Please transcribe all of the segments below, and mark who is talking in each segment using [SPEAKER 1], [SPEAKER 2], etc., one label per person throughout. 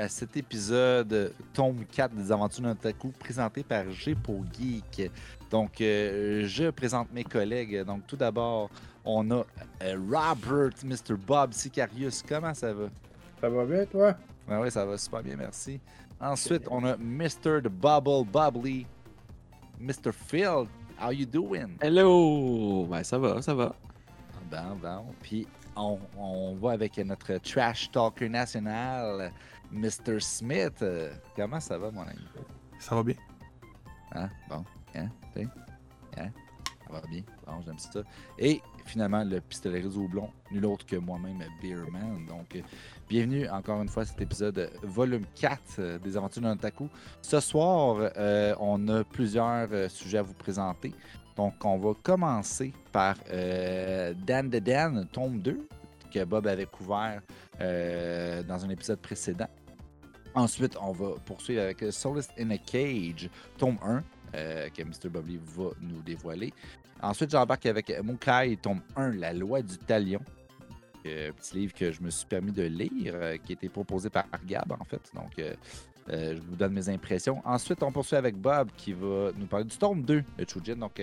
[SPEAKER 1] à cet épisode tome 4 des aventures d'Otaku présenté par G pour Geek. Donc, euh, je présente mes collègues. Donc, tout d'abord, on a euh, Robert, Mr. Bob Sicarius. Comment ça va?
[SPEAKER 2] Ça va bien, toi?
[SPEAKER 1] Oui, oui, ça va super bien, merci. Ensuite, on a Mr. The Bubble Bubbly, Mr. Phil. How you doing?
[SPEAKER 3] Hello! Ben, ça va, ça va.
[SPEAKER 1] Bon, bon. Puis, on, on va avec notre trash talker national, Mr. Smith. Euh, comment ça va, mon ami?
[SPEAKER 4] Ça va bien.
[SPEAKER 1] Hein? Bon. Hein? T'sais? Hein? Ça va bien? Bon, j'aime ça. Et finalement, le pistolet houblon, nul autre que moi-même, Beerman. Donc, euh, bienvenue encore une fois à cet épisode volume 4 euh, des aventures d'un otaku. Ce soir, on a plusieurs sujets à vous présenter. Donc, on va commencer par Dan de Dan, tome 2, que Bob avait couvert euh, dans un épisode précédent. Ensuite, on va poursuivre avec Solace in a Cage, tome 1, euh, que Mr. Bubbly va nous dévoiler. Ensuite, j'embarque avec Mukai, tome 1, La loi du talion. Euh, petit livre que je me suis permis de lire, euh, qui a été proposé par Gab, en fait. Donc, je vous donne mes impressions. Ensuite, on poursuit avec Bob, qui va nous parler du tome 2 de Chujin. Donc,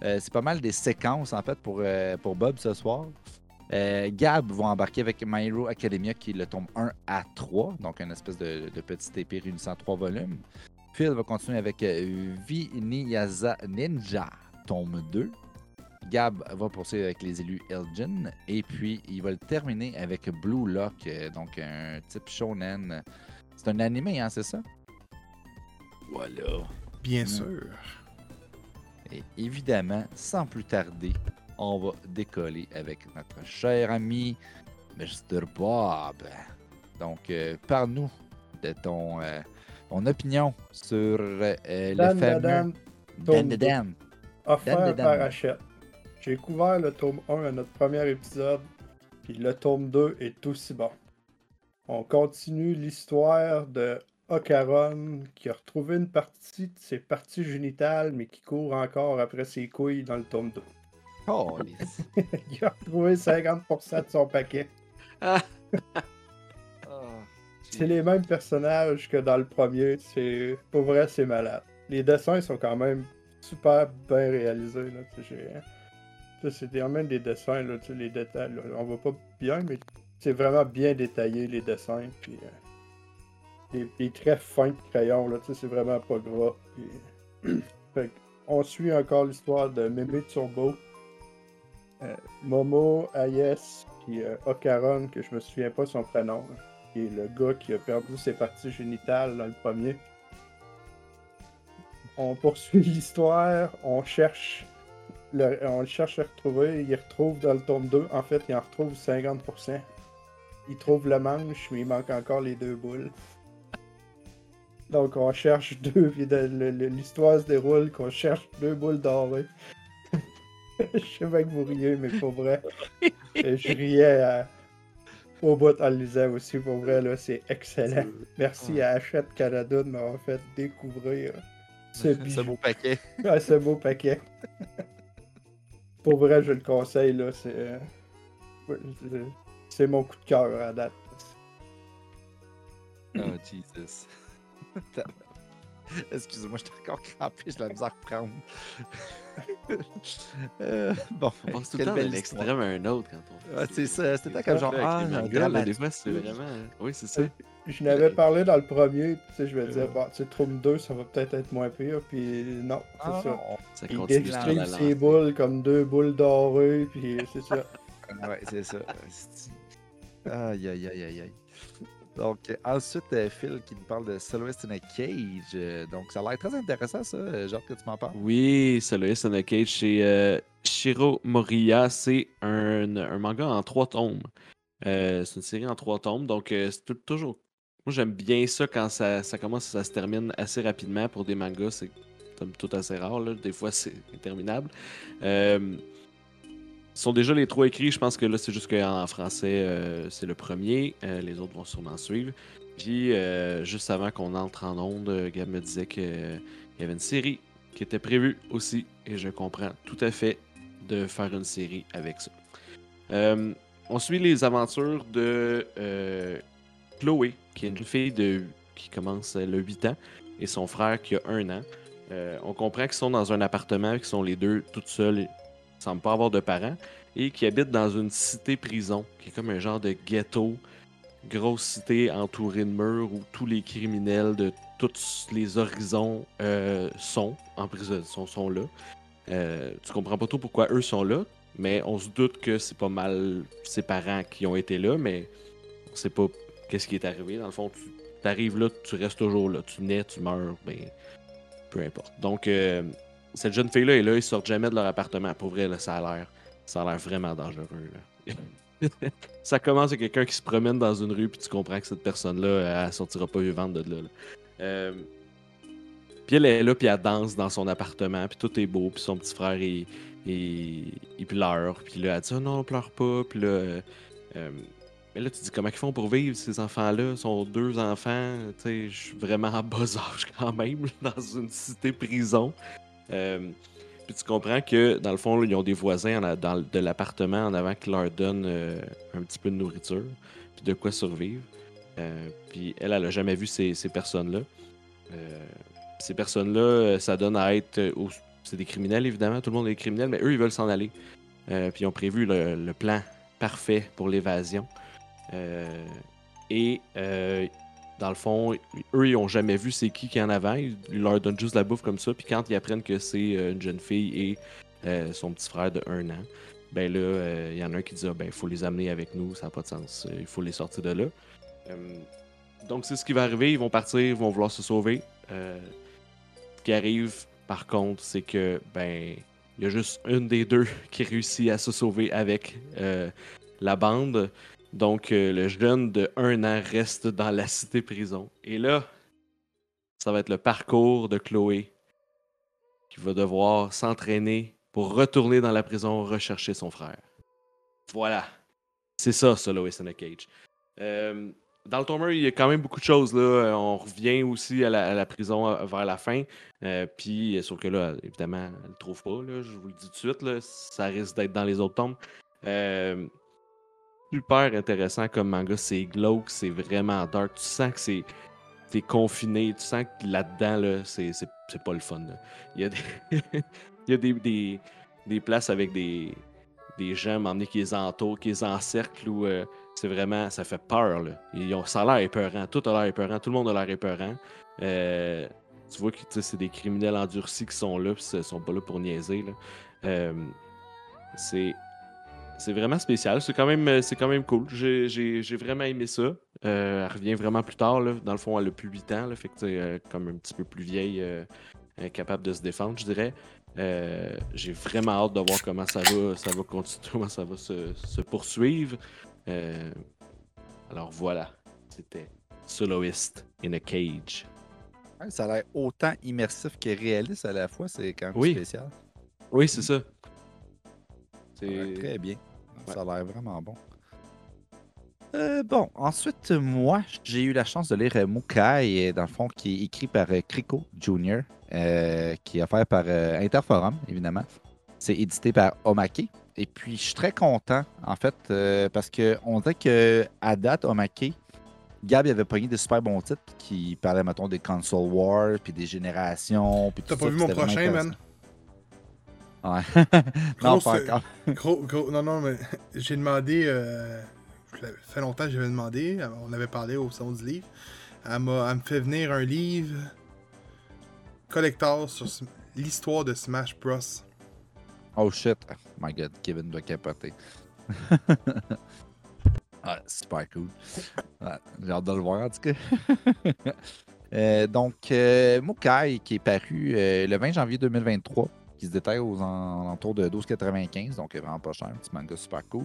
[SPEAKER 1] c'est pas mal des séquences, en fait, pour, pour Bob ce soir. Euh, Gab va embarquer avec My Hero Academia, qui est le tome 1 à 3, donc une espèce de, de petite épée réunissant trois volumes. Phil va continuer avec euh, Viniyaza Ninja, tome 2. Gab va poursuivre avec les élus Elgin. Et puis, il va le terminer avec Blue Lock, euh, donc un type shonen. C'est un animé, hein, c'est ça? Voilà.
[SPEAKER 4] Bien sûr.
[SPEAKER 1] Et évidemment, sans plus tarder, on va décoller avec notre cher ami Mr. Bob. Donc, euh, parle-nous de ton, euh, ton opinion sur euh, le
[SPEAKER 2] Dan
[SPEAKER 1] fameux
[SPEAKER 2] Dan,
[SPEAKER 1] Dan
[SPEAKER 2] offert par Hachette. J'ai couvert le tome 1 à notre premier épisode, puis le tome 2 est aussi bon. On continue l'histoire de Ocaron qui a retrouvé une partie de ses parties génitales, mais qui court encore après ses couilles dans le tome 2.
[SPEAKER 1] Oh, les-
[SPEAKER 2] Il a retrouvé 50% de son paquet.
[SPEAKER 1] Ah,
[SPEAKER 2] C'est les mêmes personnages que dans le premier. C'est pour vrai, c'est malade. Les dessins sont quand même super bien réalisés. Là, sais, c'est même des dessins, là, les détails. là, on voit pas bien, mais c'est vraiment bien détaillé les dessins. Puis, euh, des, des traits fins de crayon, là, c'est vraiment pas gras. puis- Fait que on suit encore l'histoire de Mémé Turbo, Momo, Ayes, puis euh, Ocaron, que je me souviens pas son prénom. là qui est le gars qui a perdu ses parties génitales dans le premier. On poursuit l'histoire, on cherche le, cherche à retrouver, il retrouve dans le tome 2, en fait il en retrouve 50%. Il trouve le manche, mais il manque encore les deux boules. Donc on cherche deux, l'histoire se déroule qu'on cherche deux boules dorées. Je sais pas que vous riez, mais pour vrai, je riais à- au bout en le lisant aussi, pour vrai, là, c'est excellent. Merci à Hachette Canada de m'avoir fait découvrir ce,
[SPEAKER 1] beau paquet.
[SPEAKER 2] ah, ce beau paquet. pour vrai, je le conseille, là, c'est... euh, C'est mon coup de cœur à date.
[SPEAKER 1] Oh, Jesus. Excusez-moi, je suis encore crampé, je la misère à reprendre. Euh, bon,
[SPEAKER 3] On passe tout le temps d'un
[SPEAKER 1] belle
[SPEAKER 3] extrême à un autre quand on
[SPEAKER 1] Ouais, c'est ça, c'était comme genre, ah,
[SPEAKER 3] mangas, des fois, c'est vraiment. Oui, c'est ça.
[SPEAKER 2] Je n'avais parlé dans le premier, tu sais, je me disais, bon, tu sais, Tome 2, ça va peut-être être moins pire, puis non, c'est
[SPEAKER 1] Ah,
[SPEAKER 2] ça.
[SPEAKER 3] Ça
[SPEAKER 2] Il
[SPEAKER 3] la
[SPEAKER 2] ses boules comme deux boules dorées, puis c'est ça.
[SPEAKER 1] Ouais, c'est ça. Aïe, aïe, aïe, aïe, aïe. Donc, euh, ensuite, euh, Phil qui nous parle de Soloist in a Cage. Euh, donc, ça a l'air très intéressant, ça. euh, Genre que tu m'en parles.
[SPEAKER 3] Oui, Soloist in a Cage chez euh, Shiro Moriya. C'est un, manga en trois tomes. Euh, c'est une série en trois tomes, donc euh, c'est toujours. Moi, j'aime bien ça quand ça, commence, ça se termine assez rapidement pour des mangas. C'est tout assez rare, là. des fois c'est interminable. Euh, sont déjà les trois écrits. Je pense que là, c'est juste qu'en français, euh, c'est le premier. Euh, les autres vont sûrement suivre. Puis, euh, juste avant qu'on entre en onde, Gab me disait qu'il y avait une série qui était prévue aussi. Et je comprends tout à fait de faire une série avec ça. On suit les aventures de Chloé, qui est une fille de, qui commence le 8 ans et son frère qui a un an. On comprend qu'ils sont dans un appartement, qu'ils sont les deux toutes seules, semblent pas avoir de parents, et qui habitent dans une cité-prison, qui est comme un genre de ghetto, grosse cité entourée de murs où tous les criminels de tous les horizons euh, sont en prison, sont, sont là. Euh, tu comprends pas trop pourquoi eux sont là, mais on se doute que c'est pas mal ses parents qui ont été là, mais on sait pas qu'est-ce qui est arrivé. Dans le fond, tu arrives là, tu restes toujours là. Tu nais, tu meurs, ben, peu importe. Donc, euh, cette jeune fille-là est là, ils sortent jamais de leur appartement. Pour vrai, là, ça a l'air ça a l'air vraiment dangereux. Là. ça commence avec quelqu'un qui se promène dans une rue, puis tu comprends que cette personne-là, elle sortira pas vivante de là. Euh, puis elle est là, puis elle danse dans son appartement, puis tout est beau, puis son petit frère, il, il, pleure, puis là, elle dit oh, non, pleure pas, puis là. Euh, euh, mais là, tu dis comment ils font pour vivre, ces enfants-là? Sont deux enfants, tu sais, je suis vraiment en bas âge quand même, dans une cité-prison. Puis tu comprends que, dans le fond, ils ont des voisins dans, de l'appartement en avant qui leur donnent euh, un petit peu de nourriture, puis de quoi survivre. Euh, puis elle, elle a jamais vu ces, personnes-là. Euh, ces personnes-là, ça donne à être. c'est des criminels, évidemment, tout le monde est criminel, mais eux, ils veulent s'en aller. puis ils ont prévu le plan parfait pour l'évasion. et dans le fond, eux, ils ont jamais vu c'est qui qui en avant. Ils leur donnent juste la bouffe comme ça. Puis quand ils apprennent que c'est euh, une jeune fille et euh, son petit frère de un an, ben là, euh, il y en a un qui dit ah, ben, faut les amener avec nous, ça n'a pas de sens. Il faut les sortir de là. donc, c'est ce qui va arriver. Ils vont partir, ils vont vouloir se sauver. ce qui arrive, par contre, c'est que, ben, il y a juste une des deux qui réussit à se sauver avec la bande. Donc, euh, le jeune de un an reste dans la cité prison. Et là, ça va être le parcours de Chloé qui va devoir s'entraîner pour retourner dans la prison rechercher son frère. Voilà. C'est ça, ça, Lois Cage. Euh, dans le tomer, il y a quand même beaucoup de choses. Là. On revient aussi à la, prison euh, vers la fin. puis, sauf que là, évidemment, elle ne le trouve pas. Je vous le dis tout de suite. Ça risque d'être dans les autres tomes super intéressant comme manga. C'est glauque, c'est vraiment dark. Tu sens que c'est t'es confiné. Tu sens que là-dedans, là, c'est, pas le fun. Il y a, des, Il y a des, des, places avec des, des gens m'emmener qui les entourent, qui les encerclent où euh, c'est vraiment. ça fait peur. Ils ont, ça a l'air épeurant. Tout a l'air épeurant. Tout le monde a l'air épeurant. Euh, tu vois que c'est des criminels endurcis qui sont là, puis ils sont pas là pour niaiser. Euh, c'est c'est vraiment spécial. C'est quand même, c'est quand même cool. J'ai, vraiment aimé ça. Euh, elle revient vraiment plus tard. Là. Dans le fond, elle a plus 8 ans. Là, fait que euh, comme un petit peu plus vieille, euh, capable de se défendre, je dirais. j'ai vraiment hâte de voir comment ça va, ça va continuer, comment ça va se, poursuivre. alors voilà, c'était Soloist in a Cage.
[SPEAKER 1] ça a l'air autant immersif que réaliste à la fois. C'est quand même spécial.
[SPEAKER 3] Oui, c'est ça
[SPEAKER 1] très bien. Ça a l'air vraiment bon. Euh, bon, ensuite, moi, j'ai eu la chance de lire euh, Mukai, dans le fond, qui est écrit par euh, Kriko Jr., qui est offert par Interforum, évidemment. C'est édité par Omake. Et puis, je suis très content, en fait, parce qu'on dirait qu'à date, Omake, Gab avait pogné des super bons titres qui parlaient, mettons, des console wars, puis des générations.
[SPEAKER 4] T'as pas vu mon prochain, man?
[SPEAKER 1] Ouais. non, pas encore.
[SPEAKER 4] Gros, gros, non, non, mais j'ai demandé. Euh, ça fait longtemps que j'avais demandé. On avait parlé au salon du livre. Elle, m'a, me fait venir un livre collector sur l'histoire de Smash Bros.
[SPEAKER 1] Oh shit. Oh my god, Kevin doit capoter. ah, super cool. j'ai hâte de le voir en tout cas. euh, donc, euh, Mukai qui est paru euh, le 20 janvier 2023 qui se détaille aux alentours de 12,95, donc vraiment pas cher, un petit manga super cool.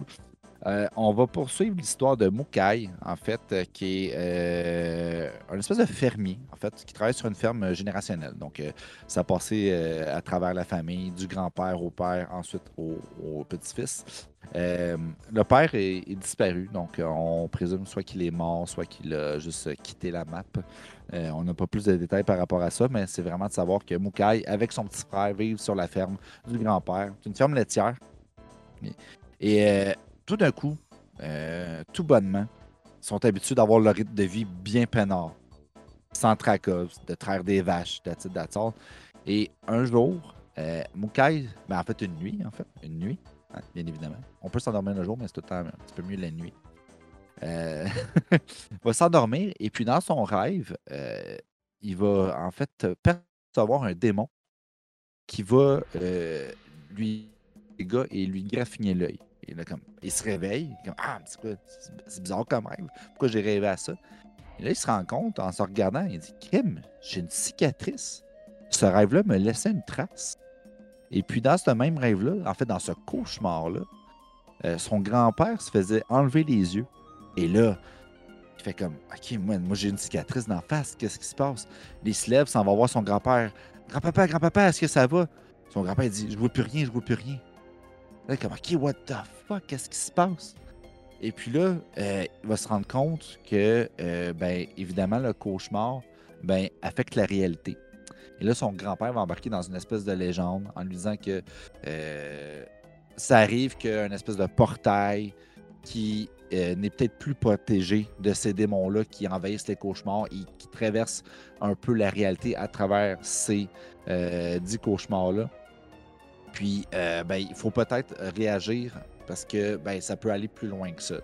[SPEAKER 1] Euh, on va poursuivre l'histoire de Mukai, en fait, euh, qui est euh, un espèce de fermier, en fait, qui travaille sur une ferme générationnelle. Donc, ça a passé à travers la famille, du grand-père au père, ensuite au, petit-fils. le père est, disparu, donc on présume soit qu'il est mort, soit qu'il a juste quitté la map. on n'a pas plus de détails par rapport à ça, mais c'est vraiment de savoir que Mukai, avec son petit frère, vivent sur la ferme du grand-père. C'est une ferme laitière. Tout d'un coup, euh, tout bonnement, sont habitués d'avoir leur rythme de vie bien peinard, sans tracas, de traire des vaches, de. Et un jour, euh, Mukai, ben en fait une nuit, en fait, une nuit, hein, bien évidemment. On peut s'endormir le jour, mais c'est tout le temps un petit peu mieux la nuit. Euh, va s'endormir et puis dans son rêve, il va en fait percevoir un démon qui va lui les gars et lui graffiner l'œil. Là, comme, il se réveille, comme Ah, c'est bizarre comme rêve. Pourquoi j'ai rêvé à ça? Et là, il se rend compte en se regardant, il dit Kim, j'ai une cicatrice. Ce rêve-là me laissait une trace. Et puis, dans ce même rêve-là, en fait, dans ce cauchemar-là, euh, son grand-père se faisait enlever les yeux. Et là, il fait comme Ok, moi, moi j'ai une cicatrice la face, qu'est-ce qui se passe? Il se lève, s'en va voir son grand-père. Grand-papa, grand-papa, est-ce que ça va? Son grand-père dit Je vois plus rien, je vois plus rien. Là, comme OK, what the fuck, qu'est-ce qui se passe? Et puis là, euh, il va se rendre compte que, euh, ben, évidemment, le cauchemar ben, affecte la réalité. Et là, son grand-père va embarquer dans une espèce de légende en lui disant que euh, ça arrive qu'un espèce de portail qui n'est peut-être plus protégé de ces démons-là qui envahissent les cauchemars et qui traversent un peu la réalité à travers ces dix cauchemars-là. Puis, euh, ben, il faut peut-être réagir parce que ben, ça peut aller plus loin que ça.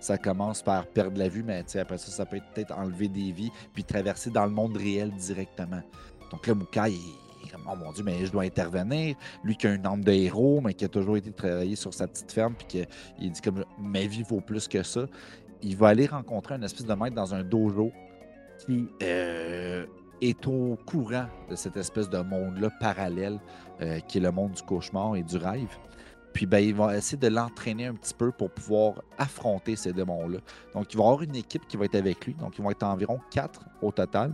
[SPEAKER 1] Ça commence par perdre la vue, mais après ça, ça peut être peut-être enlever des vies puis traverser dans le monde réel directement. Donc là, Mukai, il oh mon Dieu, mais je dois intervenir. Lui qui a une âme de héros, mais qui a toujours été travaillé sur sa petite ferme, puis qu'il dit comme, ma vie vaut plus que ça. Il va aller rencontrer un espèce de maître dans un dojo qui euh, est au courant de cette espèce de monde-là parallèle euh, qui est le monde du cauchemar et du rêve. Puis ben, il va essayer de l'entraîner un petit peu pour pouvoir affronter ces démons-là. Donc, il va avoir une équipe qui va être avec lui. Donc, ils vont être environ quatre au total.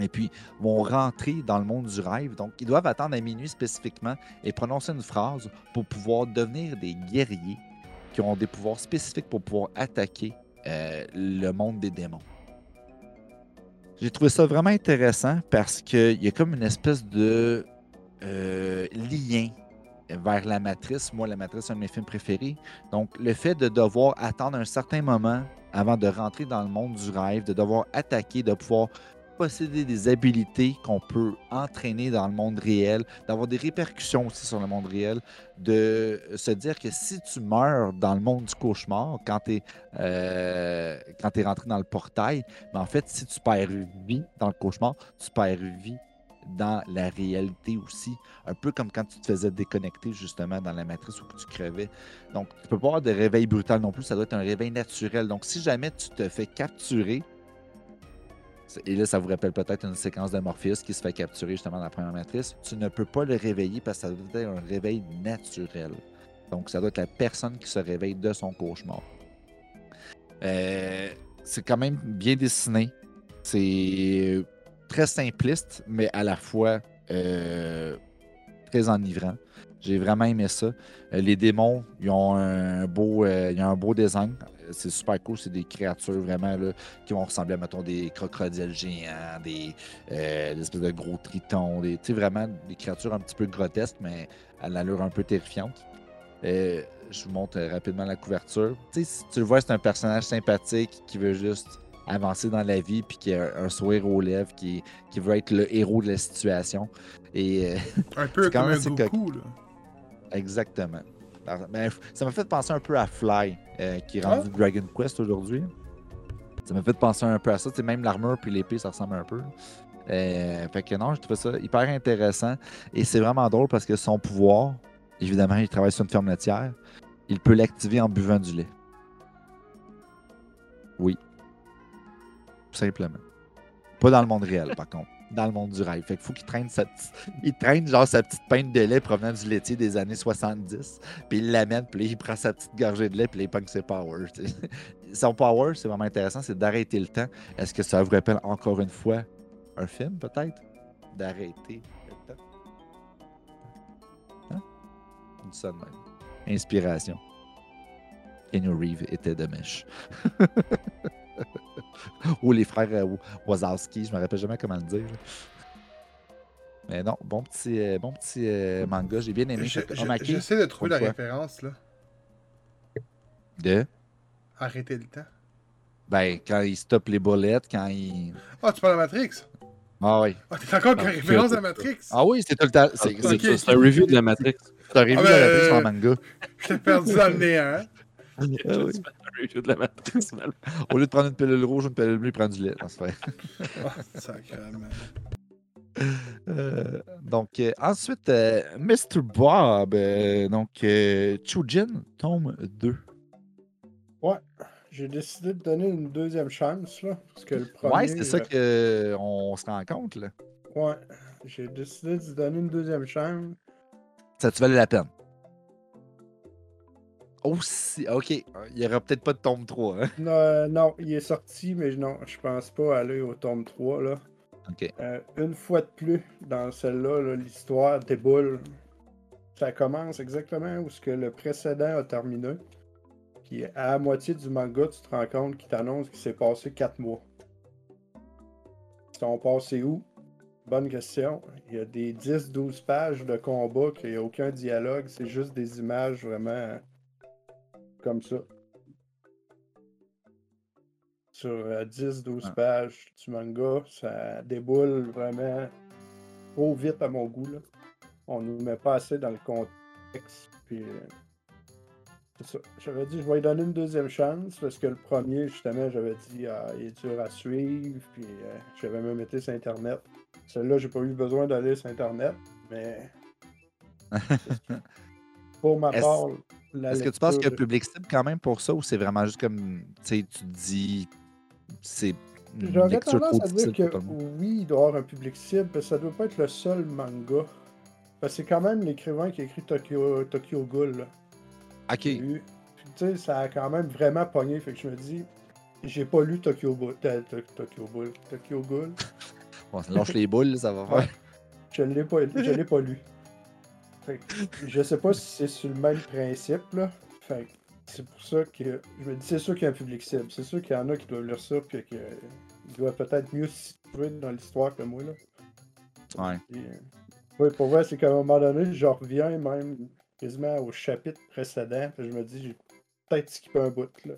[SPEAKER 1] Et puis, vont rentrer dans le monde du rêve. Donc, ils doivent attendre à minuit spécifiquement et prononcer une phrase pour pouvoir devenir des guerriers qui ont des pouvoirs spécifiques pour pouvoir attaquer euh, le monde des démons. J'ai trouvé ça vraiment intéressant parce qu'il y a comme une espèce de euh, lien vers la matrice. Moi, la matrice, c'est un de mes films préférés. Donc, le fait de devoir attendre un certain moment avant de rentrer dans le monde du rêve, de devoir attaquer, de pouvoir posséder des habilités qu'on peut entraîner dans le monde réel, d'avoir des répercussions aussi sur le monde réel, de se dire que si tu meurs dans le monde du cauchemar, quand tu es, euh, es rentré dans le portail, mais en fait, si tu perds vie dans le cauchemar, tu perds vie dans la réalité aussi. Un peu comme quand tu te faisais déconnecter justement dans la matrice où tu crevais. Donc, tu peux pas avoir de réveil brutal non plus, ça doit être un réveil naturel. Donc, si jamais tu te fais capturer, et là, ça vous rappelle peut-être une séquence de Morpheus qui se fait capturer justement dans la première matrice, tu ne peux pas le réveiller parce que ça doit être un réveil naturel. Donc, ça doit être la personne qui se réveille de son cauchemar. Euh, c'est quand même bien dessiné. C'est très simpliste, mais à la fois euh, très enivrant. J'ai vraiment aimé ça. Euh, les démons, ils ont un beau, euh, ils ont un beau design. C'est super cool. C'est des créatures vraiment là, qui vont ressembler à, mettons, des crocodiles géants, des, espèces de gros tritons. Des, vraiment des créatures un petit peu grotesques, mais à l'allure un peu terrifiante. Je vous montre rapidement la couverture. Si tu le vois, c'est un personnage sympathique qui veut juste avancer dans la vie puis qui a un, sourire aux lèvres, qui, qui veut être le héros de la situation. Et euh,
[SPEAKER 4] Un peu
[SPEAKER 1] quand
[SPEAKER 4] comme
[SPEAKER 1] même
[SPEAKER 4] un Goku, là.
[SPEAKER 1] exactement. Alors, ben, ça m'a fait penser un peu à Fly, euh, qui est rendu Dragon Quest aujourd'hui. Ça m'a fait penser un peu à ça. Tu sais, même l'armure puis l'épée, ça ressemble un peu. Euh, fait que non, je trouve ça hyper intéressant. Et c'est vraiment drôle parce que son pouvoir, évidemment, il travaille sur une ferme laitière. Il peut l'activer en buvant du lait. Oui. Tout simplement. Pas dans le monde réel, par contre. Dans le monde du rêve. Fait qu'il faut qu'il traîne sa petite... Il traîne genre sa petite pinte de lait provenant du laitier des années 70. Puis il l'amène, puis il prend sa petite gorgée de lait, puis il pogne ses powers. Son power, c'est vraiment intéressant, c'est d'arrêter le temps. Est-ce que ça vous rappelle encore une fois un film, peut-être? D'arrêter le temps. Hein? Ça de même. Inspiration. Keanu Reeves était de mèche. Ou les frères euh, Wazowski, je me rappelle jamais comment le dire. Mais non, bon petit, euh, bon petit euh, manga, j'ai bien aimé.
[SPEAKER 4] J'essaie de trouver la référence, là.
[SPEAKER 1] de...
[SPEAKER 4] Arrêtez le temps.
[SPEAKER 1] Ben, quand il stoppe les boulettes, quand il.
[SPEAKER 4] Ah, tu parles de Matrix?
[SPEAKER 1] Ah oui.
[SPEAKER 4] Ah, t'es encore avec la
[SPEAKER 3] Ah,
[SPEAKER 4] référence à Matrix?
[SPEAKER 1] Ah oui, c'est tout le temps.
[SPEAKER 3] C'est
[SPEAKER 1] C'est c'est-
[SPEAKER 3] c'est un review de la Matrix.
[SPEAKER 1] T'as revu
[SPEAKER 4] Ah,
[SPEAKER 1] la
[SPEAKER 4] ben,
[SPEAKER 1] Matrix
[SPEAKER 4] euh,
[SPEAKER 1] en manga.
[SPEAKER 4] Je t'ai perdu dans le néant. hein?
[SPEAKER 1] Ah oui.
[SPEAKER 3] De la.
[SPEAKER 1] Au lieu de prendre une pilule rouge, une pilule bleue, il prend du lait.
[SPEAKER 4] Sacrément.
[SPEAKER 1] Euh, donc, euh, ensuite, euh, Mr. Bob. euh, donc, euh, Chujin, tome 2.
[SPEAKER 2] Ouais. J'ai décidé de donner une deuxième chance, là. Parce que le premier.
[SPEAKER 1] Ouais, c'est ça
[SPEAKER 2] euh,
[SPEAKER 1] qu'on se rend compte, là.
[SPEAKER 2] Ouais. J'ai décidé de donner une deuxième chance.
[SPEAKER 1] Ça te valait la peine. Aussi, ok. Il n'y aura peut-être pas de tome 3, hein?
[SPEAKER 2] Non, non, il est sorti, mais non, je pense pas aller au tome 3, là. Euh, une fois de plus, dans celle-là, là, l'histoire déboule. Ça commence exactement où ce que le précédent a terminé. Puis à la moitié du manga, tu te rends compte qu'il t'annonce qu'il s'est passé 4 mois. Ils sont passés où? Bonne question. Il y a des 10-12 pages de combat, qu'il n'y a aucun dialogue, c'est juste des images vraiment comme ça. Sur euh, 10-12
[SPEAKER 1] Ah.
[SPEAKER 2] pages du manga, ça déboule vraiment trop vite à mon goût. Là. On nous met pas assez dans le contexte. Puis, euh, c'est ça. J'avais dit, je vais lui donner une deuxième chance parce que le premier, justement, j'avais dit, ah, il est dur à suivre. Puis, euh, j'avais même été sur Internet. Celle-là, j'ai pas eu besoin d'aller sur Internet, mais. Pour ma part,
[SPEAKER 1] Est-ce que tu penses qu'il y a un public cible quand même pour ça ou c'est vraiment juste comme, tu sais, tu te dis, c'est
[SPEAKER 2] J'aurais tendance
[SPEAKER 1] trop
[SPEAKER 2] à dire que oui, il doit y avoir un public cible, mais ça doit pas être le seul manga. Parce que c'est quand même l'écrivain qui a écrit Tokyo, Tokyo Ghoul. là.
[SPEAKER 1] Ok.
[SPEAKER 2] Puis, Tu sais, ça a quand même vraiment pogné. Fait que je me dis, j'ai pas lu Tokyo Ghoul. euh, To- Tokyo Ghoul. Tokyo Ghoul.
[SPEAKER 1] Bon, lâche les boules, ça va faire.
[SPEAKER 2] Je l'ai pas, je l'ai pas lu. Fait que je sais pas si c'est sur le même principe, là. Fait que c'est pour ça que je me dis, c'est sûr qu'il y a un public cible. C'est sûr qu'il y en a qui doivent lire ça, puis qu'ils doivent peut-être mieux s'y trouver dans l'histoire que moi, là.
[SPEAKER 1] Ouais.
[SPEAKER 2] Euh, oui, pour vrai, c'est qu'à un moment donné, je reviens même quasiment au chapitre précédent, puis je me dis, j'ai peut-être skippé un bout, là.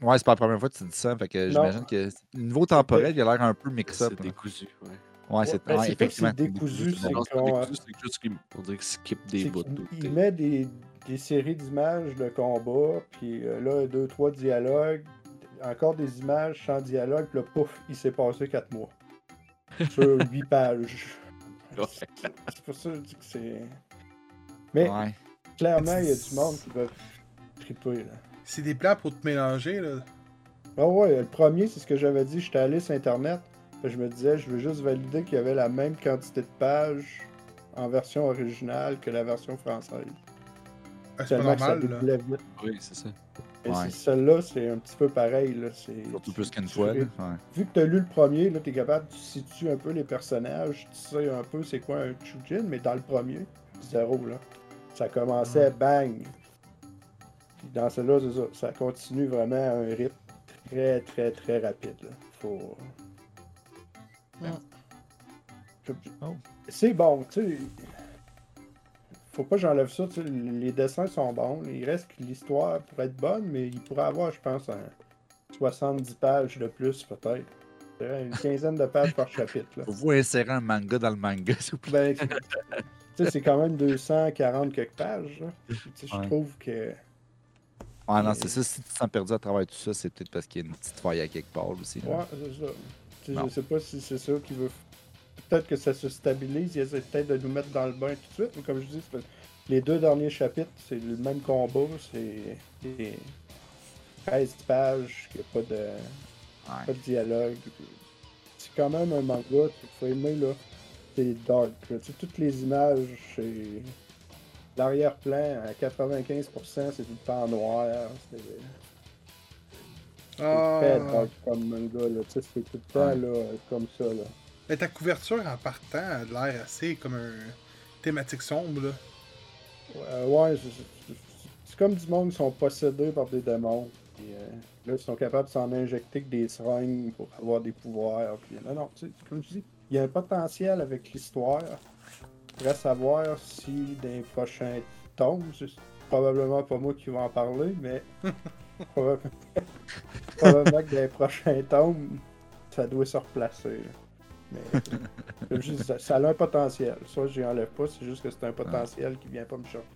[SPEAKER 1] Ouais, c'est pas la première fois que tu dis ça, fait que j'imagine que le niveau temporel, il a l'air un peu mix-up.
[SPEAKER 3] C'est décousu. Ouais.
[SPEAKER 1] Ouais, c'est
[SPEAKER 2] ben,
[SPEAKER 1] ouais, effectivement.
[SPEAKER 2] c'est décousu,
[SPEAKER 1] c'est
[SPEAKER 3] juste qu'il skip des bouts.
[SPEAKER 2] il met des, des séries d'images de combat, puis euh, là, deux, trois dialogues, encore des images sans dialogue, puis là, pouf, il s'est passé quatre mois. Sur huit pages.
[SPEAKER 3] Ouais.
[SPEAKER 2] C'est pour ça que je dis que c'est. Mais
[SPEAKER 1] Ouais.
[SPEAKER 2] clairement, il y a du monde qui va triper, là.
[SPEAKER 4] C'est des plans pour te mélanger, là.
[SPEAKER 2] Ah ouais, le premier, c'est ce que j'avais dit, j'étais allé sur Internet, je me disais, je veux juste valider qu'il y avait la même quantité de pages en version originale que la version française.
[SPEAKER 4] Ah, c'est pas
[SPEAKER 2] que ça
[SPEAKER 4] normal, là.
[SPEAKER 2] vite.
[SPEAKER 3] Oui, c'est ça.
[SPEAKER 2] Et
[SPEAKER 1] Ouais.
[SPEAKER 2] celle-là, c'est un petit peu pareil. Là.
[SPEAKER 1] Surtout plus qu'une fois.
[SPEAKER 2] fais-
[SPEAKER 1] là. Ouais.
[SPEAKER 2] Vu que tu as lu le premier, tu es capable, tu situes un peu les personnages, tu sais un peu c'est quoi un Chujin, mais dans le premier, zéro. Là. Ça commençait bang. Puis dans ça. Ça continue vraiment à un rythme très, très, très rapide. là. Faut. Je-
[SPEAKER 1] Oh.
[SPEAKER 2] C'est bon, tu sais. Faut pas que j'enlève ça, tu sais, les dessins sont bons. Il reste que l'histoire pourrait être bonne, mais il pourrait avoir, je pense, un 70 pages de plus, peut-être. Dirais Une quinzaine de pages par chapitre. Là.
[SPEAKER 1] Faut-vous insérer un manga dans le manga, s'il vous plaît?
[SPEAKER 2] Ben, tu sais, c'est quand même 240 quelques pages. Tu sais, Je
[SPEAKER 1] Ouais.
[SPEAKER 2] trouve que.
[SPEAKER 1] Ouais, non, c'est ça. Si tu te sens perdu à travers tout ça, c'est peut-être parce qu'il y a une petite faille à quelque part aussi. là.
[SPEAKER 2] Ouais, c'est ça. Tu sais, je sais pas si c'est ça qui veut. Peut-être que ça se stabilise, ils essaient peut-être de nous mettre dans le bain tout de suite, mais comme je dis, les deux derniers chapitres, c'est le même combat, c'est des 13 pages, il n'y a pas de,
[SPEAKER 1] Ouais.
[SPEAKER 2] pas de dialogue. C'est quand même un manga, il faut aimer, là. C'est dark. là. Tu sais, toutes les images, c'est. L'arrière-plan à 95%, c'est tout le temps noir. C'est
[SPEAKER 4] Ah.
[SPEAKER 2] comme manga, là. Tu sais, c'est tout le temps, là, comme ça, là.
[SPEAKER 4] Mais ta couverture en partant a l'air assez comme un thématique sombre, là.
[SPEAKER 2] Euh, ouais, c'est- comme du monde qui sont possédés par des démons. Puis, euh, là, ils sont capables de s'en injecter que des seringues pour avoir des pouvoirs. Puis, non, non, tu sais, comme je dis, il y a un potentiel avec l'histoire. Reste à voir si dans les prochains tomes, c'est probablement pas moi qui vais en parler, mais probablement- que dans les prochains tomes, ça doit se replacer. Mais ça, ça a un potentiel. Ça, j'y enlève pas, c'est juste que c'est un potentiel qui vient pas me chercher.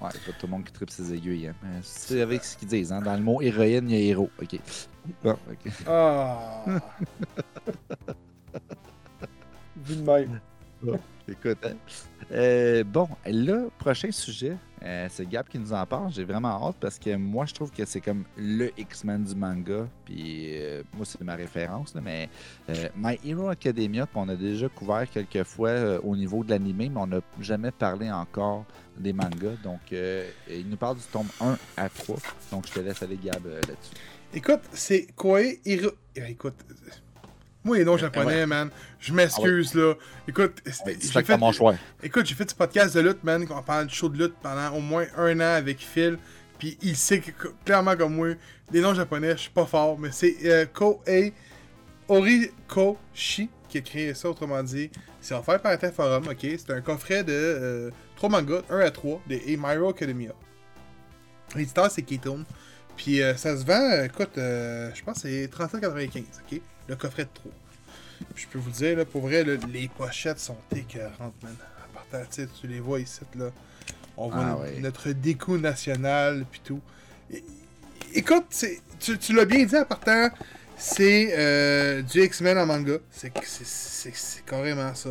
[SPEAKER 1] Ouais, c'est pas tout le monde qui tripe ses aiguilles. Hein. Mais C'est avec ce qu'ils disent. Hein. Dans le mot héroïne, il y a héros. Ok. Bon, ok.
[SPEAKER 2] Ah! Vu de même.
[SPEAKER 1] Écoute, hein. Euh, bon, là, prochain sujet, euh, c'est Gab qui nous en parle. J'ai vraiment hâte parce que moi, je trouve que c'est comme le X-Men du manga. Puis euh, moi, c'est ma référence. là, mais euh, My Hero Academia, qu'on a déjà couvert quelques fois au niveau de l'animé, mais on n'a jamais parlé encore des mangas. Donc, il nous parle du tome 1 à 3. Donc, je te laisse aller, Gab, là-dessus.
[SPEAKER 4] Écoute, c'est Koei Hiro... Écoute, moi les noms japonais, man, je m'excuse là. Écoute,
[SPEAKER 1] Ouais,
[SPEAKER 4] j'ai fait...
[SPEAKER 1] mon choix.
[SPEAKER 4] Écoute, j'ai fait ce podcast de lutte, man, on parle de show de lutte pendant au moins un an avec Phil. Puis il sait que, clairement comme moi, les noms japonais, je suis pas fort, mais c'est euh, Koei Horikoshi qui a créé ça, autrement dit. C'est offert par Interforum, ok? C'est un coffret de euh, 3 mangas, 1 à 3, de A My Hero Academia. L'éditeur, c'est Keaton. Puis euh, ça se vend, euh, écoute, euh, je pense que c'est 37,95, ok? Le coffret de 3. Puis je peux vous dire, là, pour vrai, là, les pochettes sont écœurantes, man. À partir, tu sais, tu les vois ici, là. On voit
[SPEAKER 1] Ah
[SPEAKER 4] notre, déco national, puis tout. Écoute, tu, tu l'as bien dit en partant, c'est euh, du X-Men en manga. C'est carrément ça,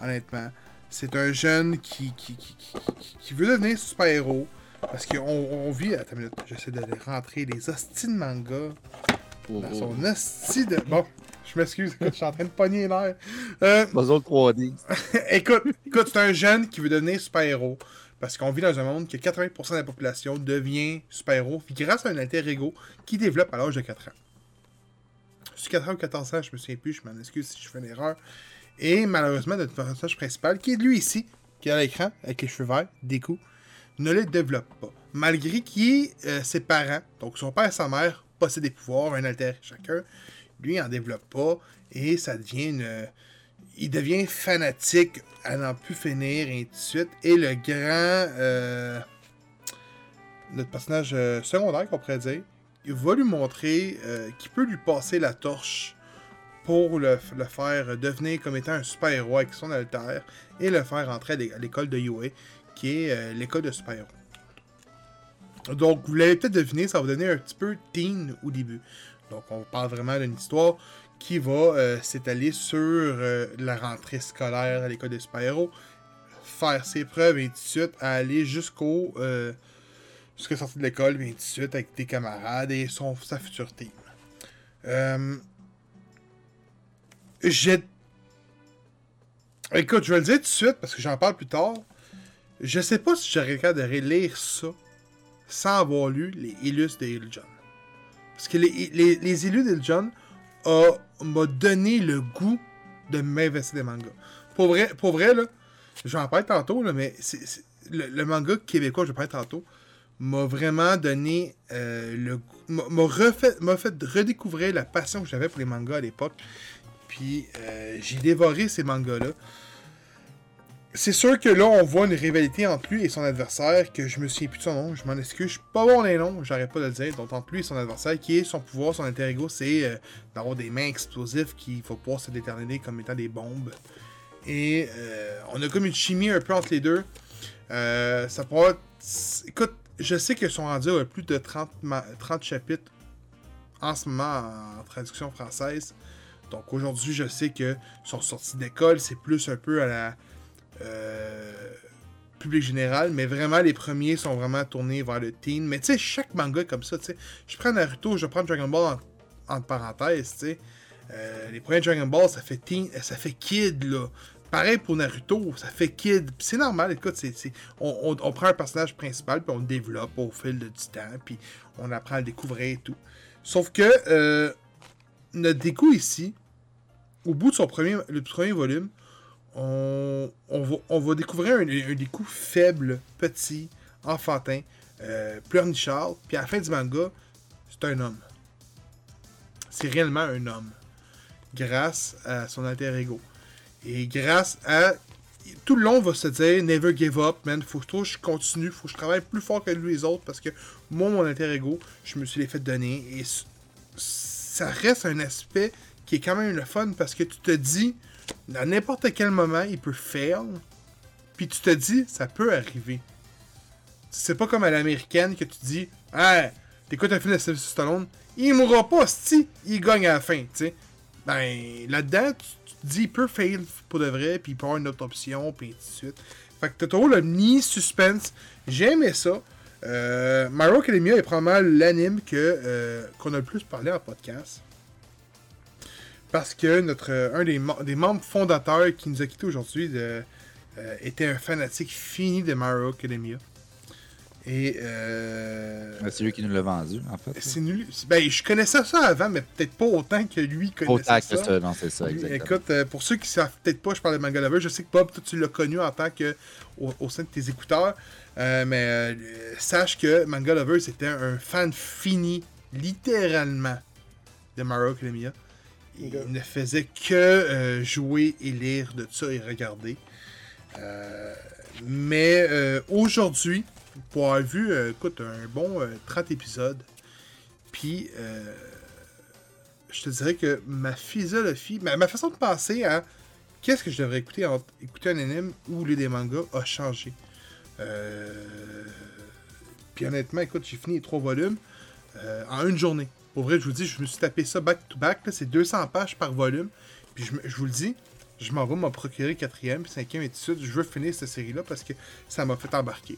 [SPEAKER 4] honnêtement. C'est un jeune qui, qui, qui, qui, qui- qui veut devenir super-héros. Parce qu'on on vit. Attends une minute, j'essaie de rentrer les hosties de manga Dans
[SPEAKER 3] oh.
[SPEAKER 4] son hostie de. Bon, je m'excuse, je suis en train de pogner l'air. Euh,
[SPEAKER 1] Puzzle 3D.
[SPEAKER 4] écoute, écoute c'est un jeune qui veut devenir super-héros. Parce qu'on vit dans un monde que 80% de la population devient super-héros grâce à un alter ego qui développe à l'âge de 4 ans. C'est 4 ans ou 14 ans, je me souviens plus, je m'en excuse si je fais une erreur. Et malheureusement, notre personnage principal, qui est lui ici, qui est à l'écran, avec les cheveux verts, des coups, ne le développe pas. Malgré qu'il ait euh, ses parents, donc son père et sa mère, possèdent des pouvoirs, un alter chacun, lui il en développe pas, et ça devient une, il devient fanatique à n'en plus finir, et ainsi de suite. Et le grand. euh, notre personnage euh, secondaire, qu'on pourrait dire, il va lui montrer euh, qu'il peut lui passer la torche pour le, faire devenir comme étant un super-héros avec son alter et le faire entrer à l'é- à l'école de UA, qui est l'école de super-héros. Donc, vous l'avez peut-être deviné, ça va donner un petit peu teen au début. Donc, on parle vraiment d'une histoire qui va euh, s'étaler sur euh, la rentrée scolaire à l'école des super-héros, faire ses preuves et ainsi de suite, à aller jusqu'au euh, jusqu'à la sortie de l'école, et ainsi de suite, avec tes camarades et son, sa future team. J'ai... Écoute, je vais le dire tout de suite parce que j'en parle plus tard. Je sais pas si j'aurais le cas de relire ça sans avoir lu les Illus de Hill John. Parce que les, les, les Illus de Hill John a- m'a donné le goût de m'investir des mangas. Pour vrai, pour vrai là, je vais en parler tantôt, là, mais le, le manga québécois, je vais parler tantôt, m'a vraiment donné euh, le goût, m'a- refait, m'a fait redécouvrir la passion que j'avais pour les mangas à l'époque. Puis euh, j'ai dévoré ces mangas-là. C'est sûr que là, on voit une rivalité entre lui et son adversaire, que je me souviens plus de son nom, je m'en excuse, je suis pas bon les noms, j'arrête pas de le dire. Donc entre lui et son adversaire, qui est son pouvoir, son alter ego, c'est euh, d'avoir des mains explosives qui faut pouvoir se déterminer comme étant des bombes. Et euh, on a comme une chimie un peu entre les deux. Euh, ça pourrait être- Écoute, je sais qu'ils sont rendus à plus de 30, ma- 30 chapitres en ce moment en traduction française. Donc aujourd'hui, je sais que sont sortis d'école, c'est plus un peu à la public général, mais vraiment les premiers sont vraiment tournés vers le teen. Mais tu sais, chaque manga comme ça, tu sais. Je prends Naruto, je prends Dragon Ball en, entre parenthèses, tu sais. Euh, les premiers Dragon Ball, ça fait teen, ça fait kid, là. Pareil pour Naruto, ça fait kid. C'est normal, écoute, c'est, on, on- on prend un personnage principal, puis on le développe au fil du temps, puis on apprend à le découvrir et tout. Sauf que euh, notre déco ici, au bout de son premier, le premier volume, on, va, découvrir un, un déco faible, petit, enfantin, euh, pleurnichard, puis à la fin du manga, c'est un homme. C'est réellement un homme. Grâce à son alter ego. Et grâce à. tout le long, on va se dire never give up, man. Faut que je continue, faut que je travaille plus fort que les autres parce que moi, mon alter ego, je me suis les fait donner et ça reste un aspect qui est quand même le fun parce que tu te dis, à n'importe quel moment, il peut fail, puis tu te dis, ça peut arriver. C'est pas comme à l'américaine que tu dis, ah, t'écoutes un film de Sylvester Stallone, il mourra pas, si il gagne à la fin, tu sais. Ben, là-dedans, tu, te dis, il peut fail pour de vrai, puis il peut avoir une autre option, puis ainsi de suite. Fait que t'as toujours le mini suspense. J'ai aimé ça. Euh, My Hero Academia est probablement l'anime que, euh, qu'on a le plus parlé en podcast. Parce que notre, euh, un des, mem- des membres fondateurs qui nous a quittés aujourd'hui de- euh, était un fanatique fini de Hero Academia. Et euh,
[SPEAKER 1] C'est lui qui nous l'a vendu, en fait.
[SPEAKER 4] c'est nul. Ben, je connaissais ça avant, mais peut-être pas autant que lui connaissait
[SPEAKER 1] Autant que
[SPEAKER 4] ça.
[SPEAKER 1] non, c'est ça, exactement.
[SPEAKER 4] Écoute, euh, pour ceux qui savent peut-être pas, je parle de Manga Lover. Je sais que Bob, toi, tu l'as connu en tant que au, au sein de tes écouteurs. Euh, mais euh, sache que Manga Lover, c'était un fan fini, littéralement, de Mario Academia. Il ne faisait que euh, jouer et lire de ça et regarder. Euh, mais euh, aujourd'hui, pour avoir vu, écoute, un bon euh, 30 épisodes, puis je te dirais que ma philosophie, ma, ma façon de penser à qu'est-ce que je devrais écouter entre écouter un anime ou lire des mangas a changé. Puis honnêtement, écoute, j'ai fini les trois volumes en une journée. Pour vrai, je vous dis, je me suis tapé ça back to back. là, C'est 200 pages par volume. Puis je, vous le dis, je m'en vais me procurer quatrième, cinquième et tout suite. Je veux finir cette série-là parce que ça m'a fait embarquer.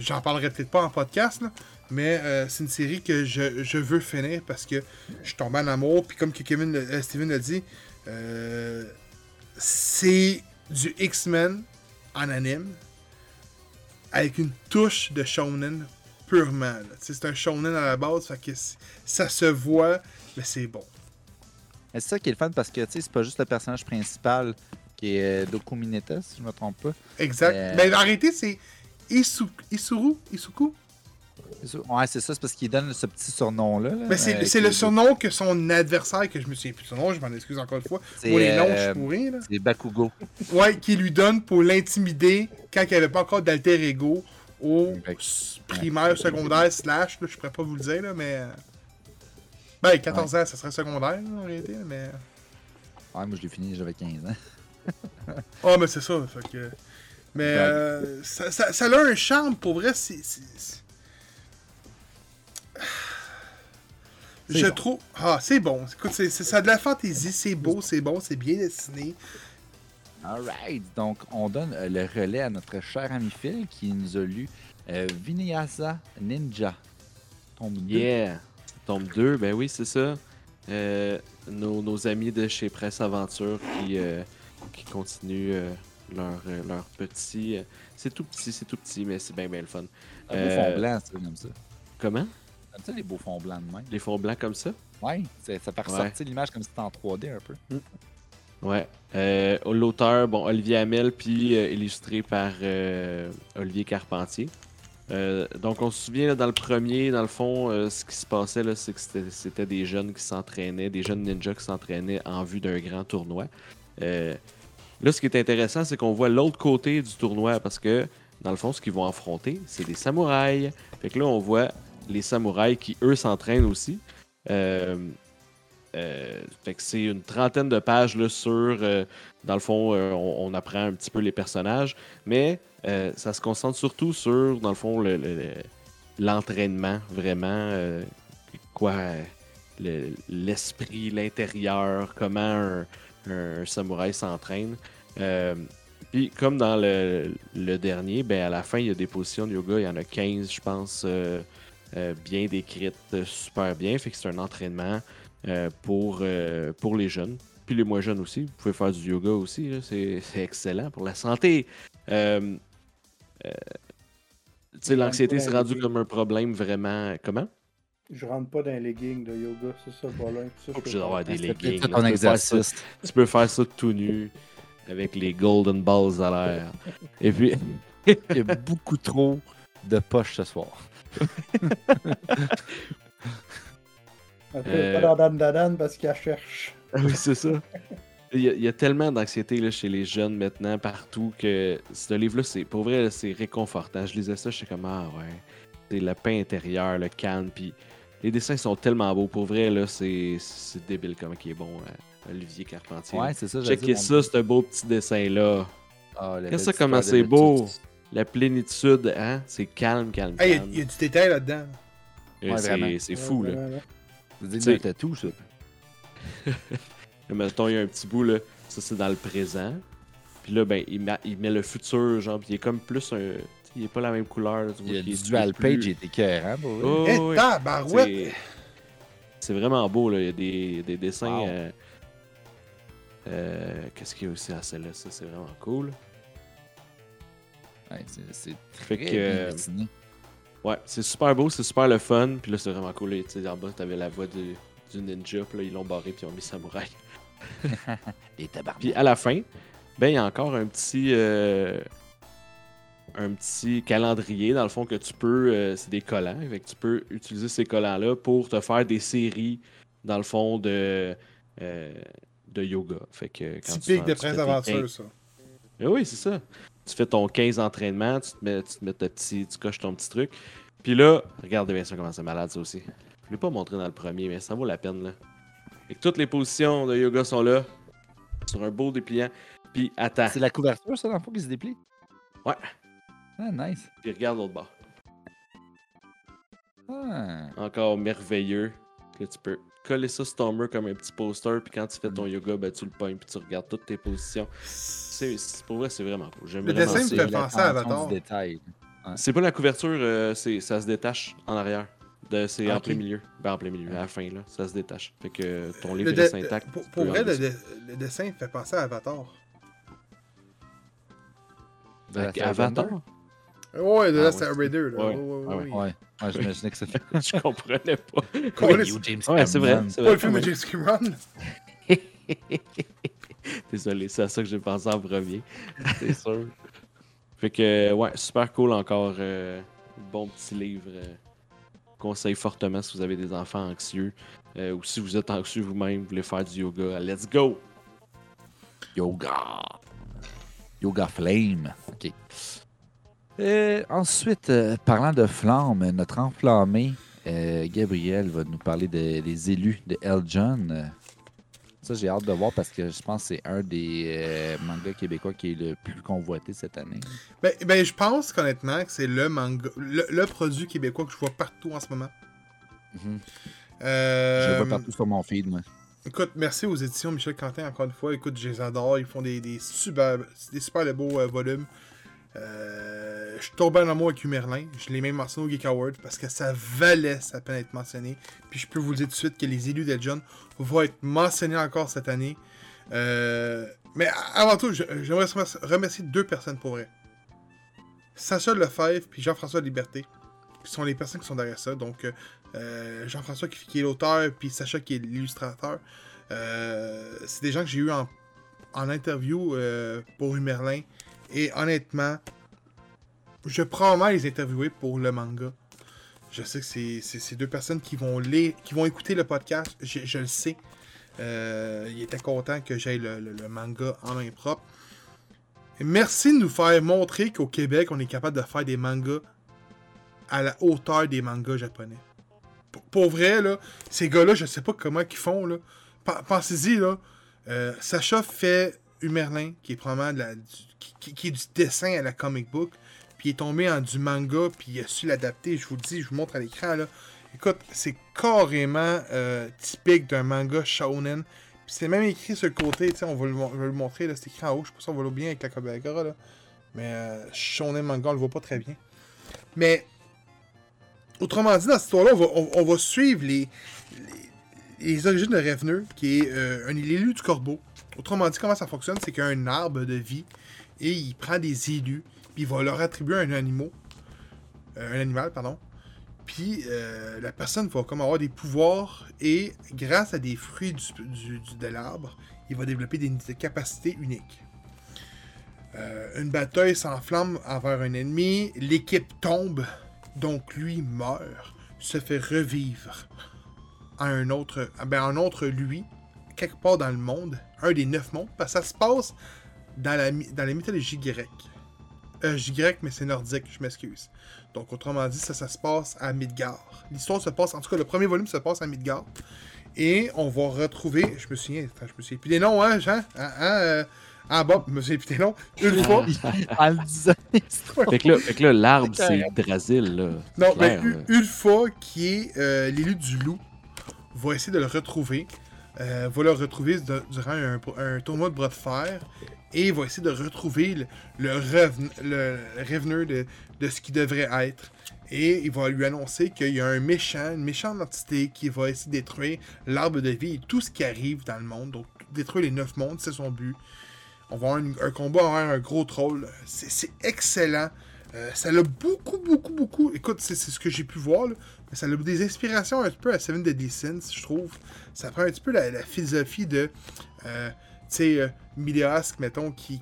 [SPEAKER 4] J'en parlerai peut-être pas en podcast, là, mais euh, c'est une série que je, je veux finir parce que je tombé en amour. Puis comme que Kevin, euh, Steven l'a dit, euh, c'est du X-Men en anime avec une touche de shonen purement. C'est un shonen à la base, fait que ça se voit, mais c'est bon.
[SPEAKER 1] Mais C'est ça qui est le fun parce que c'est pas juste le personnage principal qui est euh, Doku Mineta, si je me trompe pas.
[SPEAKER 4] Exact.
[SPEAKER 1] Euh,
[SPEAKER 4] Mais arrêtez, c'est Isu- Isuru Isuku?
[SPEAKER 1] Ouais, c'est ça, c'est parce qu'il donne ce petit surnom-là. là,
[SPEAKER 4] Mais c'est
[SPEAKER 1] euh,
[SPEAKER 4] c'est le surnom que son adversaire, que je me souviens plus de son nom, je m'en excuse encore une fois.
[SPEAKER 1] C'est
[SPEAKER 4] Moi, les noms, je
[SPEAKER 1] euh,
[SPEAKER 4] suis pourri, là.
[SPEAKER 1] c'est Bakugo.
[SPEAKER 4] Ouais, qui lui donne pour l'intimider quand il n'y avait pas encore d'alter ego au primaire, secondaire, slash, là, je pourrais pas vous le dire, là, mais. euh, Ben, 14 ans, ça serait secondaire, en réalité, mais.
[SPEAKER 1] Ouais, moi je l'ai fini, j'avais 15 ans.
[SPEAKER 4] Oh, mais c'est ça, fait que. Mais euh, ça, ça, ça a un charme, pour vrai, c'est. Je
[SPEAKER 1] bon.
[SPEAKER 4] trouve. Ah, c'est bon. Écoute, ça a de la fantaisie, c'est beau, c'est bon, c'est bien dessiné.
[SPEAKER 1] Alright, donc on donne euh, le relais à notre cher ami Phil qui nous a lu euh, Vinyasa Ninja. Tombe deux.
[SPEAKER 3] Yeah! Tombe 2, ben oui, c'est ça. Euh, nos, nos amis de chez Presse Aventure qui, euh, qui continuent leur, leur petit. c'est tout petit, c'est tout petit, mais c'est bien, bien le fun.
[SPEAKER 1] Un beau fond blanc, ça, comme ça.
[SPEAKER 3] Comment?
[SPEAKER 1] Comme ça, les beaux fonds blancs de même.
[SPEAKER 3] Les fonds blancs comme ça?
[SPEAKER 1] Ouais, ça fait
[SPEAKER 3] Ouais.
[SPEAKER 1] ressortir l'image comme si c'était en 3D un peu.
[SPEAKER 3] Ouais. Euh, L'auteur, bon, Olivier Hamel, puis euh, illustré par euh, Olivier Carpentier. Donc, on se souvient, dans le premier, dans le fond, ce qui se passait, c'est que c'était- des jeunes qui s'entraînaient, des jeunes ninjas qui s'entraînaient en vue d'un grand tournoi. Là, ce qui est intéressant, c'est qu'on voit l'autre côté du tournoi, parce que, dans le fond, ce qu'ils vont affronter, c'est des samouraïs. Fait que là, on voit les samouraïs qui, eux, s'entraînent aussi. Euh, fait que c'est une trentaine de pages sur. euh, dans le fond, euh, on, apprend un petit peu les personnages, mais ça se concentre surtout sur, dans le fond, le- le- le- l'entraînement, vraiment. quoi le- L'esprit, l'intérieur, comment un, samouraï s'entraîne. Puis, comme dans le, dernier, ben, à la fin, il y a des positions de yoga, il y en a 15, je pense, bien décrites, super bien. Fait que c'est un entraînement pour, euh, pour les jeunes. Puis les moins jeunes aussi. Vous pouvez faire du yoga aussi. C'est c'est excellent pour la santé. Euh, euh, tu sais, l'anxiété, c'est rendu comme un problème vraiment. Comment?
[SPEAKER 2] Je rentre pas dans les leggings de yoga, c'est ça le problème.
[SPEAKER 3] Pas
[SPEAKER 2] peux
[SPEAKER 3] obligé d'avoir des leggings.
[SPEAKER 1] peut-être
[SPEAKER 3] là.
[SPEAKER 1] ton
[SPEAKER 3] Tu peux faire ça-
[SPEAKER 1] exercice.
[SPEAKER 3] Tu peux faire ça tout nu avec les golden balls à l'air. Et puis,
[SPEAKER 1] Il y a beaucoup trop de poches ce soir.
[SPEAKER 2] Après,
[SPEAKER 3] Euh,
[SPEAKER 2] parce qu'elle cherche.
[SPEAKER 3] Ah oui, c'est ça. Il y, a, il y a tellement d'anxiété là, chez les jeunes maintenant, partout, que ce livre-là, c'est pour vrai, c'est réconfortant. Je lisais ça, je suis comme, ah ouais. C'est le pain intérieur, le calme, puis les dessins sont tellement beaux. Pour vrai, là, c'est c'est débile comment il est bon, euh, Olivier Carpentier.
[SPEAKER 1] Ouais, c'est ça.
[SPEAKER 3] Checkez ça, ce beau petit dessin-là.
[SPEAKER 1] Ah,
[SPEAKER 3] Qu'est-ce que comment c'est beau. La plénitude, hein? C'est calme, calme,
[SPEAKER 4] Hey, il y a-
[SPEAKER 3] calme.
[SPEAKER 4] il y, a du détail là-dedans.
[SPEAKER 3] Et
[SPEAKER 1] Ouais,
[SPEAKER 3] c'est-
[SPEAKER 1] vraiment.
[SPEAKER 3] c'est fou, là.
[SPEAKER 2] Ouais.
[SPEAKER 1] C'est des tatous, ça.
[SPEAKER 3] Mettons, il y a un petit bout, là. Ça, c'est dans le présent. Puis là, ben, il met, il met le futur, genre, puis il est comme plus un. Il est pas la même couleur. là, tu vois
[SPEAKER 1] Il y a du
[SPEAKER 3] est
[SPEAKER 1] dual
[SPEAKER 3] plus-
[SPEAKER 1] page, il était écœurant, pour vrai.
[SPEAKER 3] Oh,
[SPEAKER 4] Eh,
[SPEAKER 3] ouais.
[SPEAKER 4] tabarouette!
[SPEAKER 3] C'est- vraiment beau, là. Il y a des, des dessins.
[SPEAKER 1] Wow.
[SPEAKER 3] euh, euh, Qu'est-ce qu'il y a aussi à celle-là? Ça, c'est vraiment cool.
[SPEAKER 1] Ouais, c'est- c'est
[SPEAKER 3] Fait
[SPEAKER 1] très
[SPEAKER 3] que,
[SPEAKER 1] bien
[SPEAKER 3] euh,
[SPEAKER 1] dessiné.
[SPEAKER 3] Ouais, c'est super beau, c'est super le fun. Puis là, c'est vraiment cool. là, Tu sais, en bas, t'avais la voix du, du ninja. Puis là, ils l'ont barré, puis ils ont mis samouraï.
[SPEAKER 1] Et tabarnak.
[SPEAKER 3] Puis à la fin, ben, il y a encore un petit. euh, un petit calendrier, dans le fond, que tu peux. euh, c'est des collants. Fait que tu peux utiliser ces collants-là pour te faire des séries, dans le fond, de. euh, de yoga. Fait que quand
[SPEAKER 4] Typique de
[SPEAKER 3] tu fais
[SPEAKER 4] Prince
[SPEAKER 3] tes
[SPEAKER 4] d'Aventure,
[SPEAKER 3] 15
[SPEAKER 4] ça.
[SPEAKER 3] Eh oui, c'est ça. Tu fais ton 15 entraînements, tu te mets, tu te mets ta petit, tu coches ton petit truc. Puis là, regardez bien ça comment c'est malade ça aussi. Je l'ai pas montré dans le premier, mais ça vaut la peine là. Et toutes les positions de yoga sont là, sur un beau dépliant. Puis attends,
[SPEAKER 1] C'est la couverture, ça, dans le fond, qui se déplie?
[SPEAKER 3] Ouais.
[SPEAKER 1] Ah, nice.
[SPEAKER 3] puis regarde l'autre bord.
[SPEAKER 1] Ah.
[SPEAKER 3] Encore merveilleux. Que tu peux coller ça sur ton mur comme un petit poster, puis quand tu fais ton yoga, ben, tu le pognes, puis tu regardes toutes tes positions. C'est, pour vrai, c'est vraiment cool. J'aime
[SPEAKER 4] Le
[SPEAKER 3] vraiment
[SPEAKER 4] dessin me fait penser à Avatar.
[SPEAKER 3] C'est pas la couverture, euh, c'est, ça se détache en arrière. C'est
[SPEAKER 4] Ah,
[SPEAKER 3] en
[SPEAKER 4] ok.
[SPEAKER 3] plein milieu. Ben, en plein milieu, à la fin, là. Ça se détache. Fait que ton livre
[SPEAKER 4] de-
[SPEAKER 3] intact.
[SPEAKER 4] Pour, vrai, le, de- le dessin me fait penser à Avatar.
[SPEAKER 3] Avatar?
[SPEAKER 4] Ouais, de
[SPEAKER 3] Ah, c'est-
[SPEAKER 4] Raider. là.
[SPEAKER 3] ouais,
[SPEAKER 4] Ouais, ouais, ouais,
[SPEAKER 1] j'imaginais que c'était.
[SPEAKER 3] Je comprenais pas. Ouais, c'est vrai.
[SPEAKER 4] Pas le
[SPEAKER 3] vrai.
[SPEAKER 4] film de. James Cameron.
[SPEAKER 3] Désolé, c'est à ça que j'ai pensé en premier.
[SPEAKER 1] C'est sûr.
[SPEAKER 3] Fait que, ouais, super cool encore. euh, bon petit livre. euh, conseille fortement si vous avez des enfants anxieux. euh, ou si vous êtes anxieux vous-même, vous voulez faire du yoga. Let's go!
[SPEAKER 1] Yoga. Yoga Flame. OK. Euh, ensuite, euh, parlant de flamme, notre enflammé, euh, Gabriel va nous parler de- des élus de Eljon. Euh, Ça, j'ai hâte de voir parce que je pense que c'est un des mangas québécois qui est le plus convoité cette année.
[SPEAKER 4] Ben, ben, je pense qu'honnêtement, que c'est le manga, le, le produit québécois que je vois partout en ce moment.
[SPEAKER 1] Mhm. Je le vois partout sur mon feed, moi.
[SPEAKER 4] Écoute, merci aux éditions Michel Quentin encore une fois. Écoute, je les adore. Ils font des, des super, des super de beaux volumes. Euh, je suis tombé en amour avec Hugh Merlin. Je l'ai même mentionné au Geek Award parce que ça valait sa peine d'être mentionné. Puis je peux vous le dire tout de suite que les élus d'Eljon vont être mentionnés encore cette année. Euh, mais avant tout, j'aimerais remercier- deux personnes pour vrai. Sacha Lefebvre puis Jean-François Liberté, qui sont les personnes qui sont derrière ça. Donc, euh, Jean-François qui, est l'auteur, puis Sacha qui est l'illustrateur. C'est des gens que j'ai eu en, en interview pour Hugh Merlin. Et honnêtement, je vais probablement les interviewer pour le manga. Je sais que c'est- deux personnes qui vont lire, qui vont écouter le podcast. Je, le sais. Euh, il était content que j'aille le, le- manga en main propre. Merci de nous faire montrer qu'au Québec, on est capable de faire des mangas à la hauteur des mangas japonais. Pour, vrai, là, ces gars-là, je sais pas comment ils font. Pensez-y, là. Euh, Sacha fait Humerlin, qui est probablement de la- du, qui, est du dessin à la comic book, puis il est tombé en du manga, puis il a su l'adapter. Je vous le dis, je vous montre à l'écran. là. Écoute, c'est carrément euh, typique d'un manga shonen. Puis c'est même écrit sur le côté, on va le, je vais le montrer, là, c'est écrit en haut, je sais pas si on va le bien avec la Kobayaga, là. Mais euh, shonen manga, on le voit pas très bien. Mais, autrement dit, dans cette histoire-là, on va, on- on va suivre les, les, les origines de Reveneux, qui est euh, un élu du corbeau. Autrement dit, comment ça fonctionne, c'est qu'il y a un arbre de vie, et il prend des élus, puis il va leur attribuer un animal, euh, un animal, pardon. Puis euh, la personne va comme avoir des pouvoirs et grâce à des fruits de l'arbre, il va développer des, capacités uniques. Euh, une bataille s'enflamme envers un ennemi, l'équipe tombe, donc lui meurt, se fait revivre à un autre, ben un autre lui, quelque part dans le monde, un des neuf mondes, parce que ça se passe dans la, dans la mythologie grecque. Euh, je dis grec, mais c'est nordique, je m'excuse. Donc, autrement dit, ça, ça se passe à Midgard. L'histoire se passe, en tout cas, le premier volume se passe à Midgard. Et on va retrouver, je me souviens, attends, je me souviens plus des noms, hein, Jean? Hein, hein, euh, ah, Bob, je me souviens plus des noms. Une fois,
[SPEAKER 1] en le disant.
[SPEAKER 3] Fait que là, fait que là, l'arbre, c'est Yggdrasil, là.
[SPEAKER 4] Non, mais
[SPEAKER 3] Clair,
[SPEAKER 4] U-
[SPEAKER 3] là.
[SPEAKER 4] Ulfa, qui est euh, l'élu du loup, va essayer de le retrouver. Euh, va le retrouver durant un, tournoi de bras de fer. Et va essayer de retrouver le, le, reven- le reveneur de, ce qu'il devrait être. Et il va lui annoncer qu'il y a un méchant, une méchante entité qui va essayer de détruire l'arbre de vie et tout ce qui arrive dans le monde. Donc, détruire les neuf mondes, c'est son but. On va avoir un combat envers un gros troll. C'est excellent. Euh, ça l'a beaucoup, beaucoup, beaucoup. Écoute, c'est ce que j'ai pu voir. là. Mais ça a des inspirations un petit peu à Seven Deadly Sins, je trouve. Ça prend un petit peu la, philosophie de. euh, tu sais, euh, mettons, qui,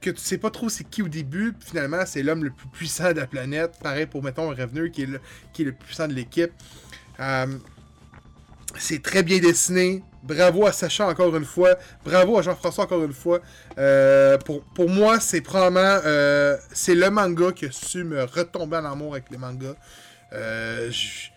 [SPEAKER 4] que tu sais pas trop c'est qui au début, finalement c'est l'homme le plus puissant de la planète. Pareil pour, mettons, un Reveneur qui est le, qui est le plus puissant de l'équipe. Euh, c'est très bien dessiné. Bravo à Sacha encore une fois. Bravo à Jean-François encore une fois. Euh, pour, pour moi, c'est probablement euh, c'est le manga qui a su me retomber en amour avec les mangas. Euh, j-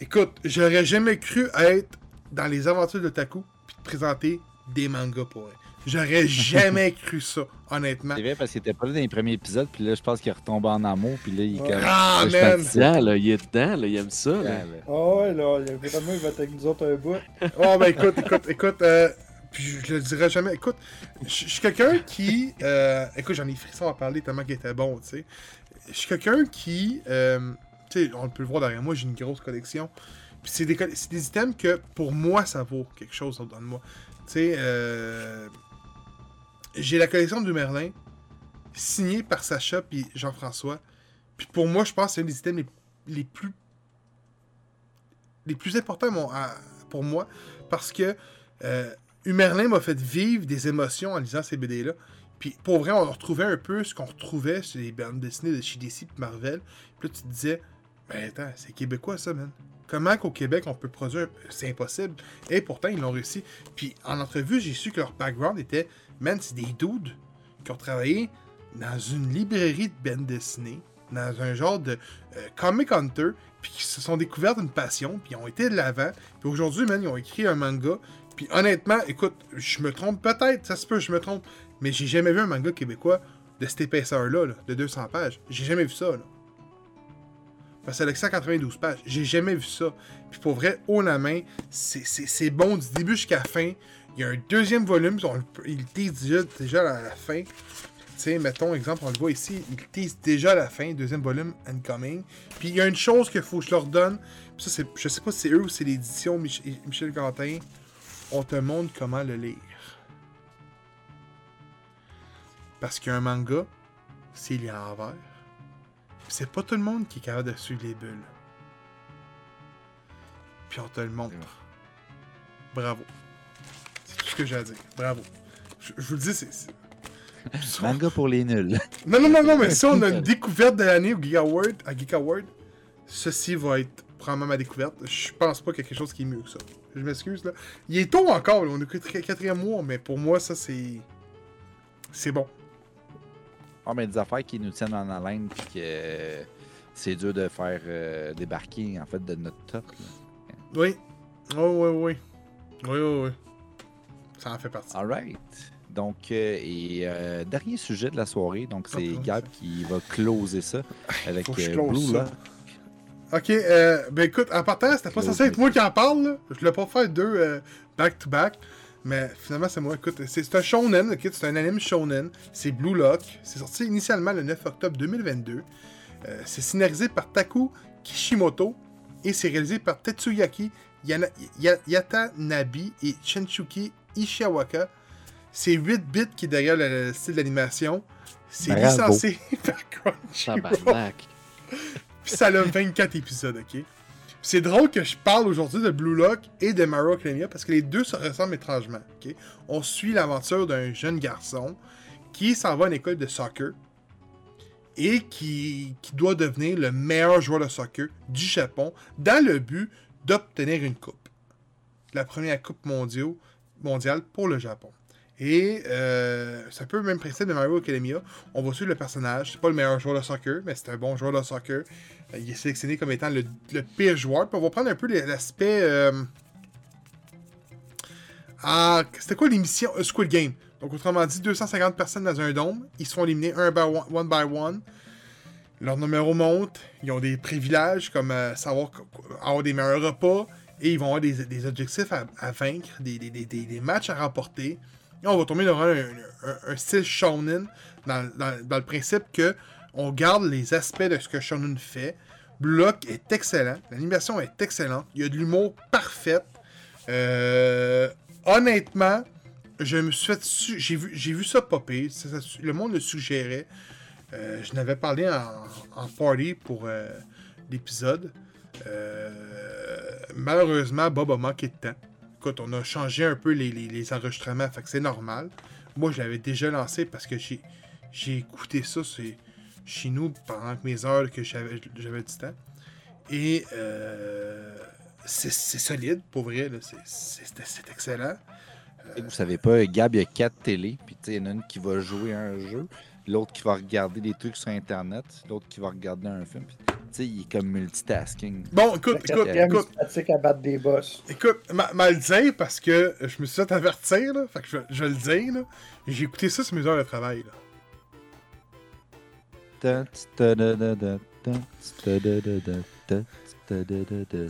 [SPEAKER 4] Écoute, j'aurais jamais cru être dans les aventures de Taku puis de présenter des mangas pour elle. J'aurais jamais cru ça, honnêtement.
[SPEAKER 1] C'est vrai parce qu'il était pas là dans les premiers épisodes, puis là, je pense qu'il est retombé en amour, puis là, il est comme.
[SPEAKER 4] Ah,
[SPEAKER 1] là, je
[SPEAKER 4] man!
[SPEAKER 3] là, il est dedans, là, il aime ça.
[SPEAKER 1] Ah,
[SPEAKER 3] Là.
[SPEAKER 2] Oh ouais, là, il y a vraiment, il va être avec nous autres un bout.
[SPEAKER 4] Oh, ben écoute, écoute, écoute, euh, puis je le dirai jamais. Écoute, je suis quelqu'un qui. euh, écoute, j'en ai frissons à parler tellement qu'il était bon, tu sais. Je suis quelqu'un qui. euh, sais, on peut le voir derrière moi, j'ai une grosse collection. Puis c'est des, des items que pour moi, ça vaut quelque chose dans de moi. Tu sais, euh, j'ai la collection du Merlin, signée par Sacha puis Jean-François. Puis pour moi, je pense que c'est un des items les, les plus les plus importants pour moi parce que euh, Humerlin m'a fait vivre des émotions en lisant ces BD-là. Puis pour vrai, on retrouvait un peu ce qu'on retrouvait sur les bandes dessinées de chez DC et Marvel. Puis là, tu te disais, ben attends, c'est québécois ça, man. Comment qu'au Québec on peut produire C'est impossible? Et pourtant, ils l'ont réussi. Puis en entrevue, j'ai su que leur background était, man, c'est des dudes qui ont travaillé dans une librairie de bandes dessinées, dans un genre de euh, comic hunter, puis qui se sont découverts d'une passion, puis ils ont été de l'avant. Puis aujourd'hui, man, ils ont écrit un manga. Puis honnêtement, écoute, je me trompe peut-être, ça se peut, je me trompe, mais j'ai jamais vu un manga québécois de cette épaisseur-là, là, de 200 pages. J'ai jamais vu ça, là. Parce que c'est 192 pages. J'ai jamais vu ça. Puis pour vrai, haut la main, c'est- c'est c'est bon du début jusqu'à la fin. Il y a un deuxième volume, on le- il tease déjà, à la fin. Tu sais, mettons, exemple, on le voit ici, il tease déjà à la fin, deuxième volume, Incoming. Puis il y a une chose qu'il faut que je leur donne, puis ça, c'est, je sais pas si c'est eux ou c'est l'édition Mich- Michel Quentin, on te montre comment le lire. Parce qu'un manga, s'il est en vert, c'est pas tout le monde qui est capable de suivre les bulles. Puis on te le montre. Bravo. C'est tout ce que j'ai à dire. Bravo. Je, je vous le dis, c'est. c'est-
[SPEAKER 1] Manga pour les nuls.
[SPEAKER 4] Non, non, non, non, mais si on a une découverte de l'année au Geek Award, à Geek Award, ceci va être probablement ma découverte. Je pense pas qu'il y a quelque chose qui est mieux que ça. Je m'excuse, là. Il est tôt encore, là. on est que tri- quatrième mois, mais pour moi, ça, c'est. C'est bon.
[SPEAKER 1] Ah, mais des affaires qui nous tiennent en haleine, puis que euh, c'est dur de faire euh, débarquer, en fait, de notre top. là.
[SPEAKER 4] Oui. Oh, oui, oui. Oui, oui, oui. Ça en fait partie.
[SPEAKER 1] Alright. Donc, euh, et euh, dernier sujet de la soirée, donc c'est
[SPEAKER 4] Oh,
[SPEAKER 1] Gab qui va closer ça avec
[SPEAKER 4] faut que je
[SPEAKER 1] euh,
[SPEAKER 4] close
[SPEAKER 1] Blue
[SPEAKER 4] ça.
[SPEAKER 1] Lock.
[SPEAKER 4] Ok, euh, ben écoute, en partant, c'était pas censé être moi qui en parle, là. Je voulais pas faire deux euh, back-to-back. Mais finalement, c'est moi. Écoute, c'est un shonen, ok? C'est un anime shonen. C'est Blue Lock. C'est sorti initialement le 9 octobre 2022. Euh, c'est scénarisé par Taku Kishimoto et c'est réalisé par Tetsuyaki Yatanabe et Shinchuki Ishiawaka. C'est 8 bits qui est derrière le, le style d'animation. C'est licencié par Crunchyroll. Puis ça a 24 épisodes, ok? C'est drôle que je parle aujourd'hui de Blue Lock et de Mario Academia parce que les deux se ressemblent étrangement? On suit l'aventure d'un jeune garçon qui s'en va à une école de soccer et qui, doit devenir le meilleur joueur de soccer du Japon dans le but d'obtenir une coupe. La première coupe mondiale mondial pour le Japon. Et euh, c'est un peu même principe de Mario Academia. On va suivre le personnage. C'est pas le meilleur joueur de soccer, mais c'est un bon joueur de soccer. Euh, il est sélectionné comme étant le, pire joueur. Puis on va prendre un peu l'aspect. Euh... Ah, c'était quoi l'émission euh, Squid Game? Donc, autrement dit, 250 personnes dans un dôme. Ils sont éliminés un by one, by one. Leur numéro monte. Ils ont des privilèges comme euh, savoir avoir des meilleurs repas. Et ils vont avoir des, des objectifs à, vaincre, des, des- des- matchs à remporter. Et on va tomber dans un, un- style shonen dans- dans le principe que on garde les aspects de ce que shonen fait. Blue Lock est excellent. L'animation est excellente. Il y a de l'humour parfait. Euh, honnêtement, je me suis J'ai vu, vu ça popper. Le monde le suggérait. Euh, je n'avais parlé en, en party pour euh, l'épisode. Malheureusement, Bob a manqué de temps. Écoute, on a changé un peu les, enregistrements, fait que c'est normal. Moi, je l'avais déjà lancé parce que j'ai, j'ai écouté ça c'est, chez nous pendant mes heures que j'avais, du temps. Et euh, c'est, solide, pour vrai. C'est, excellent.
[SPEAKER 1] Et Vous savez pas, Gab, il y a quatre télés, puis tu sais, il y en a une qui va jouer à un jeu, l'autre qui va regarder des trucs sur Internet, l'autre qui va regarder un film. puis, Tu sais, il est comme multitasking.
[SPEAKER 4] Bon, écoute, écoute,
[SPEAKER 2] il
[SPEAKER 4] écoute.
[SPEAKER 2] se pratique à battre des boss.
[SPEAKER 4] Écoute, ma, ma le dire parce que je me suis fait avertir, là. Fait que je, le dire, là. J'ai écouté ça sur mes heures de travail, là.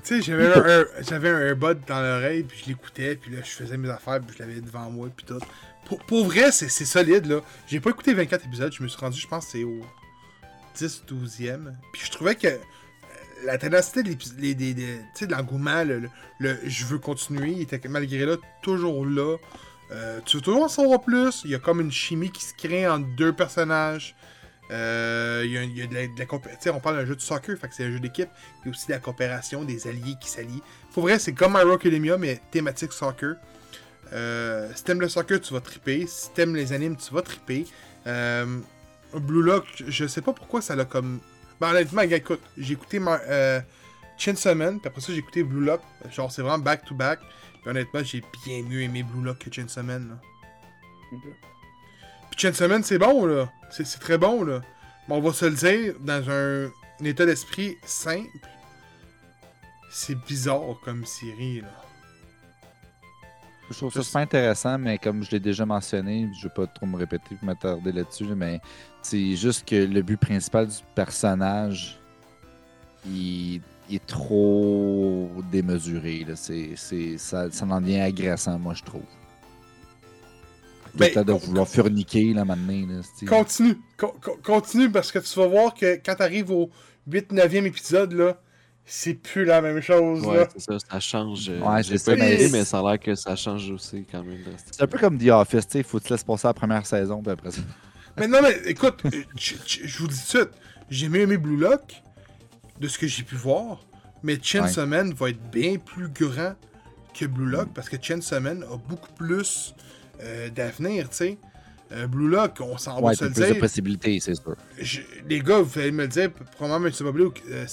[SPEAKER 4] Tu sais, j'avais un, j'avais un AirBud dans l'oreille, puis je l'écoutais, puis là, je faisais mes affaires, puis je l'avais devant moi, puis tout. Pour, pour vrai, c'est, c'est solide, là. J'ai pas écouté 24 épisodes, je me suis rendu, je pense, c'est au 10, 12e. Puis je trouvais que euh, la ténacité de, les- des- des- de l'engouement, le, le- le je veux continuer, il était malgré là toujours là. Euh, tu veux toujours en savoir plus? Il y a comme une chimie qui se crée entre deux personnages. Euh, il y a, de la, de on parle d'un jeu de soccer, fait que c'est un jeu d'équipe. Il y a aussi de la coopération, des alliés qui s'allient. Pour vrai, c'est comme Mario Academia, mais thématique soccer. Euh, si t'aimes le soccer, tu vas triper. Si t'aimes les animes, tu vas triper. Euh, Blue Lock, je sais pas pourquoi ça l'a comme. Ben, honnêtement, écoute, j'ai écouté Mar- euh, puis après ça, j'ai écouté Blue Lock. Genre, c'est vraiment back to back. Puis honnêtement, j'ai bien mieux aimé Blue Lock que Chainsaw Man. Puis Chainsaw Man, c'est bon, là. C'est très bon, là. Mais on va se le dire, dans un, un état d'esprit simple, c'est bizarre comme série, là.
[SPEAKER 1] Je trouve ça super intéressant, mais comme je l'ai déjà mentionné, je vais pas trop me répéter pour m'attarder là-dessus, mais c'est juste que le but principal du personnage, il, il est trop démesuré. Là. Ça, ça en devient agressant, moi, je trouve. Tout
[SPEAKER 4] Ben,
[SPEAKER 1] le temps de vouloir furniquer, là, maintenant. Là,
[SPEAKER 4] Continue, co- co- continue, parce que tu vas voir que quand t'arrives au 8-9e épisode, là, c'est plus la même chose,
[SPEAKER 3] Ouais,
[SPEAKER 4] là.
[SPEAKER 3] c'est ça, ça change.
[SPEAKER 1] Ouais,
[SPEAKER 3] J'ai
[SPEAKER 1] c'est
[SPEAKER 3] pas
[SPEAKER 1] ça,
[SPEAKER 3] écouté,
[SPEAKER 4] mais-
[SPEAKER 3] mais ça a l'air que ça change aussi quand même.
[SPEAKER 1] C'est un peu comme The Office, tu sais, il faut que tu laisses passer la première saison, puis après ça.
[SPEAKER 4] Mais non, mais écoute, euh, je vous dis tout de suite, j'ai mieux aimé Blue Lock, de ce que j'ai pu voir, mais Chainsaw Man va être bien plus grand que Blue Lock, parce que Chainsaw Man a beaucoup plus euh, d'avenir, tu sais. Euh, Blue Lock, on s'en va se le
[SPEAKER 1] plus de possibilités, c'est sûr.
[SPEAKER 4] je- les gars, vous allez me le dire, probablement M. Boblé ou euh,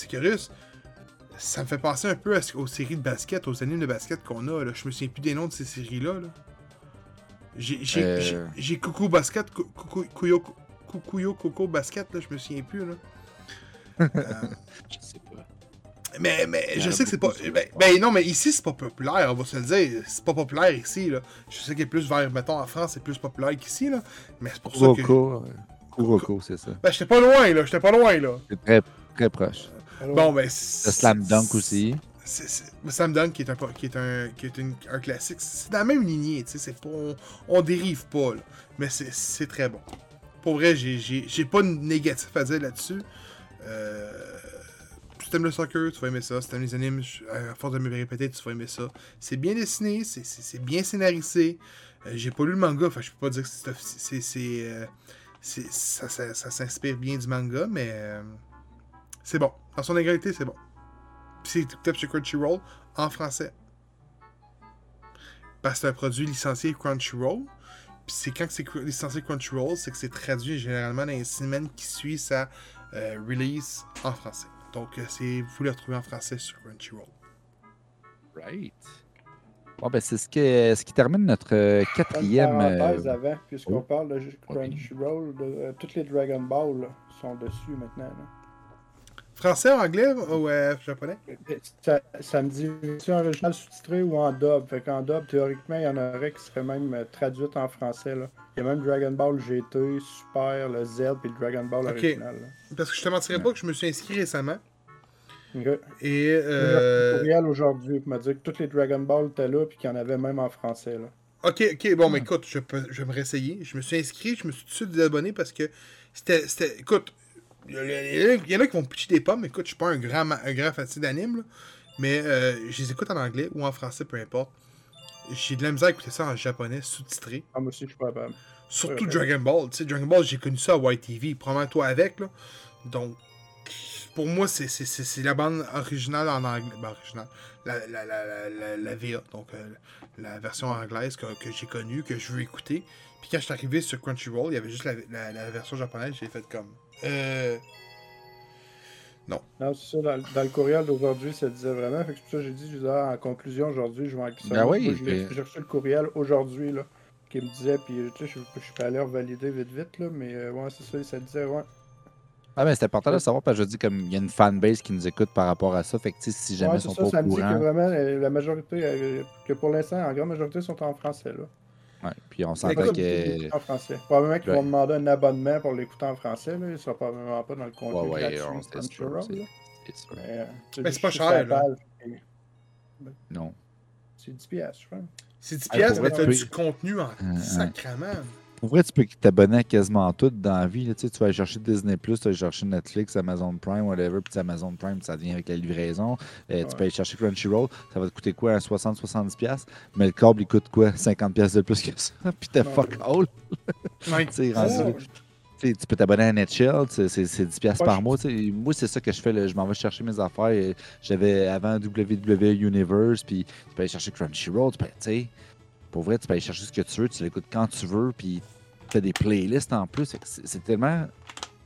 [SPEAKER 4] ça me fait penser un peu à aux séries de basket, aux animes de basket qu'on a. Là. Je me souviens plus des noms de ces séries-là. là. J'ai
[SPEAKER 1] Euh.
[SPEAKER 4] Coucou Basket, Cou- Coucou- Kuyo Kukuyo Coco Basket, là, je me souviens plus. Là. Euh,
[SPEAKER 3] Je sais pas.
[SPEAKER 4] Mais mais je sais que c'est pas. Ben, ben non, mais ici, c'est pas populaire, on va se le dire. C'est pas populaire ici. Là. Je sais qu'il est plus vers, mettons, en France, c'est plus populaire qu'ici. là. Mais c'est pour ça que.
[SPEAKER 1] Kuroko, Kuroko, c'est ça.
[SPEAKER 4] Ben, j'étais pas loin, là. J'étais pas loin, là.
[SPEAKER 1] C'est très, très proche.
[SPEAKER 4] Bon, ben.
[SPEAKER 1] Le
[SPEAKER 4] c'est-
[SPEAKER 1] Slam Dunk aussi.
[SPEAKER 4] c'est- c'est- le Slam Dunk qui est un qui est un qui est une- un classique c'est dans la même lignée tu sais c'est pas on, on dérive pas là, mais c'est c'est très bon pour vrai j'ai j'ai j'ai pas de négatif à dire là-dessus euh, t'aimes le soccer tu vas aimer ça si t'aimes les animes à force de me répéter tu vas aimer ça c'est bien dessiné c'est- bien scénarisé Euh, j'ai pas lu le manga enfin je peux pas dire que c'est euh, ça, s'inspire bien du manga mais euh, c'est bon dans son égalité c'est bon c'est écoutable sur Crunchyroll en français. Parce que c'est un produit licencié Crunchyroll. Puis c'est quand c'est licencié Crunchyroll, c'est que c'est traduit généralement dans les semaines qui suivent sa release en français. Donc euh, c'est vous le retrouvez en français sur Crunchyroll.
[SPEAKER 1] Right. Bon, ben, c'est ce qui, ce qui termine notre euh,
[SPEAKER 2] Une
[SPEAKER 1] quatrième.
[SPEAKER 2] parenthèse
[SPEAKER 1] euh,
[SPEAKER 2] avant, puisqu'on
[SPEAKER 1] oh.
[SPEAKER 2] parle de Crunchyroll, de, euh, toutes les Dragon Ball là, sont dessus maintenant. là.
[SPEAKER 4] Français, anglais ou euh, japonais?
[SPEAKER 2] Ça, ça me dit si en original sous-titré ou en dub. Fait qu'en dub, théoriquement, il y en aurait qui seraient même euh, traduites en français. Là. Il y a même Dragon Ball GT, Super, le Z, puis le Dragon Ball original. là.
[SPEAKER 4] Parce que je te mentirais pas que je me suis inscrit récemment. Et. Euh...
[SPEAKER 2] courriel aujourd'hui m'a dit que toutes les Dragon Ball étaient là, puis qu'il y en avait même en français. Là.
[SPEAKER 4] Ok, ok, bon, mais écoute, je, peux, je vais me réessayer. Je me suis inscrit, je me suis tout de suite désabonné parce que c'était. c'était- Écoute, il y, en a qui vont pitcher des pommes. Écoute, je suis pas un grand, un grand d'anime, mais euh, je les écoute en anglais ou en français, peu importe. J'ai de la misère à écouter ça en japonais, sous-titré.
[SPEAKER 2] Ah, moi aussi, je suis pas capable.
[SPEAKER 4] Surtout
[SPEAKER 2] Ouais,
[SPEAKER 4] Dragon Ball. Tu sais, Dragon Ball, j'ai connu ça à YTV. Probablement toi avec, là. Donc, pour moi, c'est- c'est c'est- c'est la bande originale en anglais. Ben, originale. La, la, la, la, la, la VA, donc euh, la version anglaise que, que j'ai connue, que je veux écouter. Puis quand je suis arrivé sur Crunchyroll, il y avait juste la, la, la version japonaise. J'ai fait comme. Euh.
[SPEAKER 2] Non, c'est ça. Dans, dans le courriel d'aujourd'hui, ça disait vraiment. Fait que c'est pour ça que j'ai dit, je disais, ah, en conclusion, aujourd'hui, je vais en ça.
[SPEAKER 1] Ben oui,
[SPEAKER 2] Moi, J'ai reçu le courriel aujourd'hui, là, qui me disait, puis tu sais, je, je suis pas allé revalider vite, vite, là, mais euh, ouais, c'est ça, ça disait, ouais.
[SPEAKER 1] Ah, ben, c'est important de le savoir parce que je dis comme il y a une fanbase qui nous écoute par rapport à ça. Fait que, si jamais
[SPEAKER 2] Ouais,
[SPEAKER 1] ils
[SPEAKER 2] c'est
[SPEAKER 1] sont
[SPEAKER 2] ça,
[SPEAKER 1] pas
[SPEAKER 2] ça
[SPEAKER 1] au
[SPEAKER 2] me dit que vraiment, euh, la majorité, euh, que pour l'instant, en grande majorité, sont en français, là.
[SPEAKER 1] Ouais, puis on s'entend
[SPEAKER 2] pas
[SPEAKER 1] que.
[SPEAKER 2] en français. Probablement qu'ils
[SPEAKER 1] Ouais.
[SPEAKER 2] vont demander un abonnement pour l'écouter en français, là. Il sera probablement pas dans le contenu
[SPEAKER 1] Ouais, ouais,
[SPEAKER 2] gratuit
[SPEAKER 1] on- c'est sûr,
[SPEAKER 2] Crunchyroll,
[SPEAKER 1] c'est-
[SPEAKER 2] là.
[SPEAKER 1] c'est sûr.
[SPEAKER 2] Mais, euh,
[SPEAKER 4] c'est pas cher, là.
[SPEAKER 2] et
[SPEAKER 1] Non.
[SPEAKER 2] C'est 10 piastres, je crois.
[SPEAKER 4] C'est 10
[SPEAKER 1] Ah,
[SPEAKER 4] piastres,
[SPEAKER 1] pour
[SPEAKER 4] mais
[SPEAKER 1] vrai,
[SPEAKER 4] t'as du contenu en sacrament.
[SPEAKER 1] Pour vrai, tu peux t'abonner à quasiment tout dans la vie. là. Tu, sais, tu vas aller chercher Disney, tu vas aller chercher Netflix, Amazon Prime, whatever. Puis Amazon Prime, ça vient avec la livraison. Euh, Tu peux aller chercher Crunchyroll, ça va te coûter quoi 60-70$. Mais le câble, il coûte quoi 50$ de plus que ça? Puis
[SPEAKER 2] Ouais.
[SPEAKER 1] fuck all.
[SPEAKER 4] Ouais.
[SPEAKER 1] Tu peux t'abonner à Netshell, c'est c'est 10$ piastres
[SPEAKER 2] Ouais,
[SPEAKER 1] par mois. tu sais. Moi, c'est ça que je fais. là. Je m'en vais chercher mes affaires. Euh, J'avais avant WWE Universe, puis tu peux aller chercher Crunchyroll. Tu peux, tu sais, pour vrai, tu peux aller chercher ce que tu veux, tu l'écoutes quand tu veux, puis tu as des playlists en plus. C'est tellement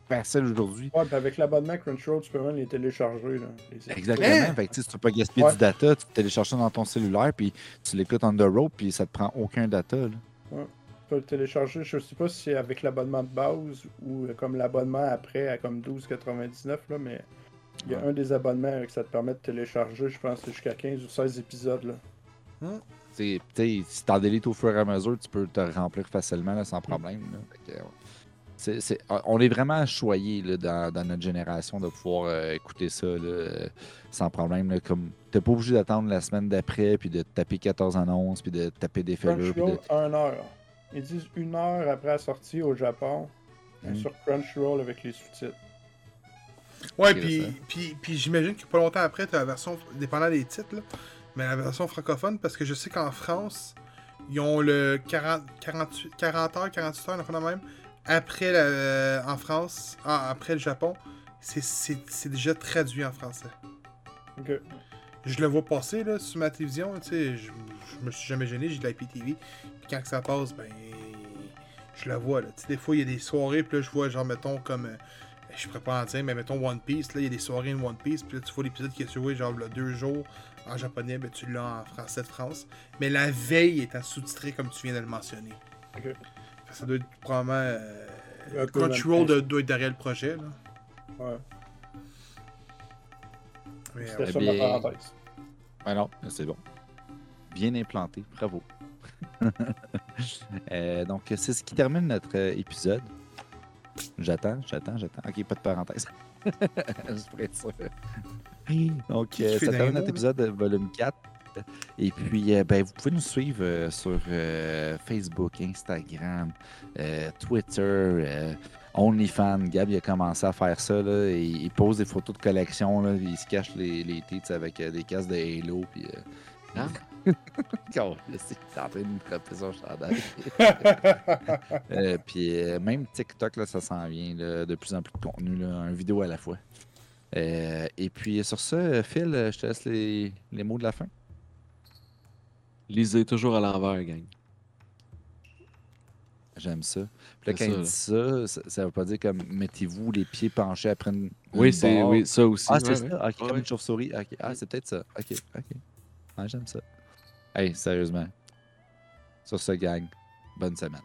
[SPEAKER 1] facile aujourd'hui.
[SPEAKER 2] Ouais, puis avec l'abonnement Crunchyroll, tu peux même les télécharger. Là, les.
[SPEAKER 1] Exactement.
[SPEAKER 4] Hein?
[SPEAKER 1] Fait que, si tu peux pas gaspiller
[SPEAKER 2] Ouais.
[SPEAKER 1] du data, tu télécharges ça dans ton cellulaire, puis tu l'écoutes on the road, puis ça te prend aucun data. là.
[SPEAKER 2] Tu peux le télécharger, je sais pas si c'est avec l'abonnement de base ou euh, comme l'abonnement après à comme 12,99 là, mais il y a
[SPEAKER 1] Ouais.
[SPEAKER 2] un des abonnements euh, que ça te permet de télécharger, je pense que c'est jusqu'à 15 ou 16 épisodes là.
[SPEAKER 1] Sais, si t'en délites au fur et à mesure, tu peux te remplir facilement là,
[SPEAKER 2] Mm.
[SPEAKER 1] sans problème. là. Que, ouais. On est vraiment choyé dans, dans notre génération de pouvoir euh, écouter ça là, euh, sans problème. là, comme t'es pas obligé d'attendre la semaine d'après, puis de taper 14 annonces, puis de taper des fellures. puis de-
[SPEAKER 2] 1 heure. Ils disent une heure après la sortie au Japon
[SPEAKER 1] Mm.
[SPEAKER 2] sur Crunchyroll avec les sous-titres.
[SPEAKER 4] Ouais, puis, puis, puis j'imagine que pas longtemps après, tu as la version, dépendant des titres, là, mais la version francophone, parce que je sais qu'en France, ils ont le 40, 48, 40 heures, 48 heures, même, après, la, euh, en France, ah, après le Japon, c'est- déjà traduit en français.
[SPEAKER 2] Ok.
[SPEAKER 4] Je le vois passer là, sur ma télévision, tu sais, je, je me suis jamais gêné, j'ai de l'IPTV. Puis quand que ça passe, ben, je la vois là. Tu sais, des fois, il y a des soirées, puis là, je vois, genre, mettons, comme, euh, je pourrais pas en dire, mais mettons One Piece, là, il y a des soirées de One Piece, puis là, tu vois l'épisode qui est joué, genre, là, deux jours en japonais, ben, tu l'as en français de France. Mais la veille est en sous-titré, comme tu viens de le mentionner. Ça doit être probablement. euh,
[SPEAKER 2] Un peu
[SPEAKER 4] Crunchyroll
[SPEAKER 2] le
[SPEAKER 4] doit, être derrière le projet, là.
[SPEAKER 2] Ouais.
[SPEAKER 4] Mais,
[SPEAKER 2] C'était
[SPEAKER 4] euh,
[SPEAKER 2] ça
[SPEAKER 1] bien-
[SPEAKER 2] parenthèse.
[SPEAKER 1] Non, c'est bon. Bien implanté, bravo. Euh, donc, c'est ce qui termine notre euh, épisode. J'attends, j'attends, j'attends. Ok, pas de parenthèse. Juste pour être sûr. Donc, euh, ça termine notre épisode euh, volume 4. Et puis, euh, ben, vous pouvez nous suivre euh, sur euh, Facebook, Instagram, euh, Twitter, euh, OnlyFans. Gab, il a commencé à faire ça. Là, et il pose des photos de collection. Là, il se cache les, les tits avec euh, des casques de Halo. Puis, euh,
[SPEAKER 3] Hein?
[SPEAKER 1] T'es en train de me frapper son chandail. Euh, puis euh, même TikTok, là, ça s'en vient. là, de plus en plus de contenu, là, un vidéo à la fois. Euh, et puis sur ça, euh, Phil, je te laisse les, les mots de la fin.
[SPEAKER 3] Lisez toujours à l'envers, gang.
[SPEAKER 1] J'aime ça. Puis là, quand il
[SPEAKER 3] ça,
[SPEAKER 1] dit ça, ça, ça veut pas dire comme mettez-vous les pieds penchés après une.
[SPEAKER 3] Oui, c'est oui, ça aussi.
[SPEAKER 1] Ah,
[SPEAKER 3] ouais,
[SPEAKER 1] c'est
[SPEAKER 3] ouais.
[SPEAKER 1] ça. Ok, comme
[SPEAKER 3] Ouais.
[SPEAKER 1] une chauve-souris. Ok, Ah, c'est peut-être ça. Ok, ok. Ouais, j'aime ça. Hey, sérieusement. Sur ce, gang, bonne semaine.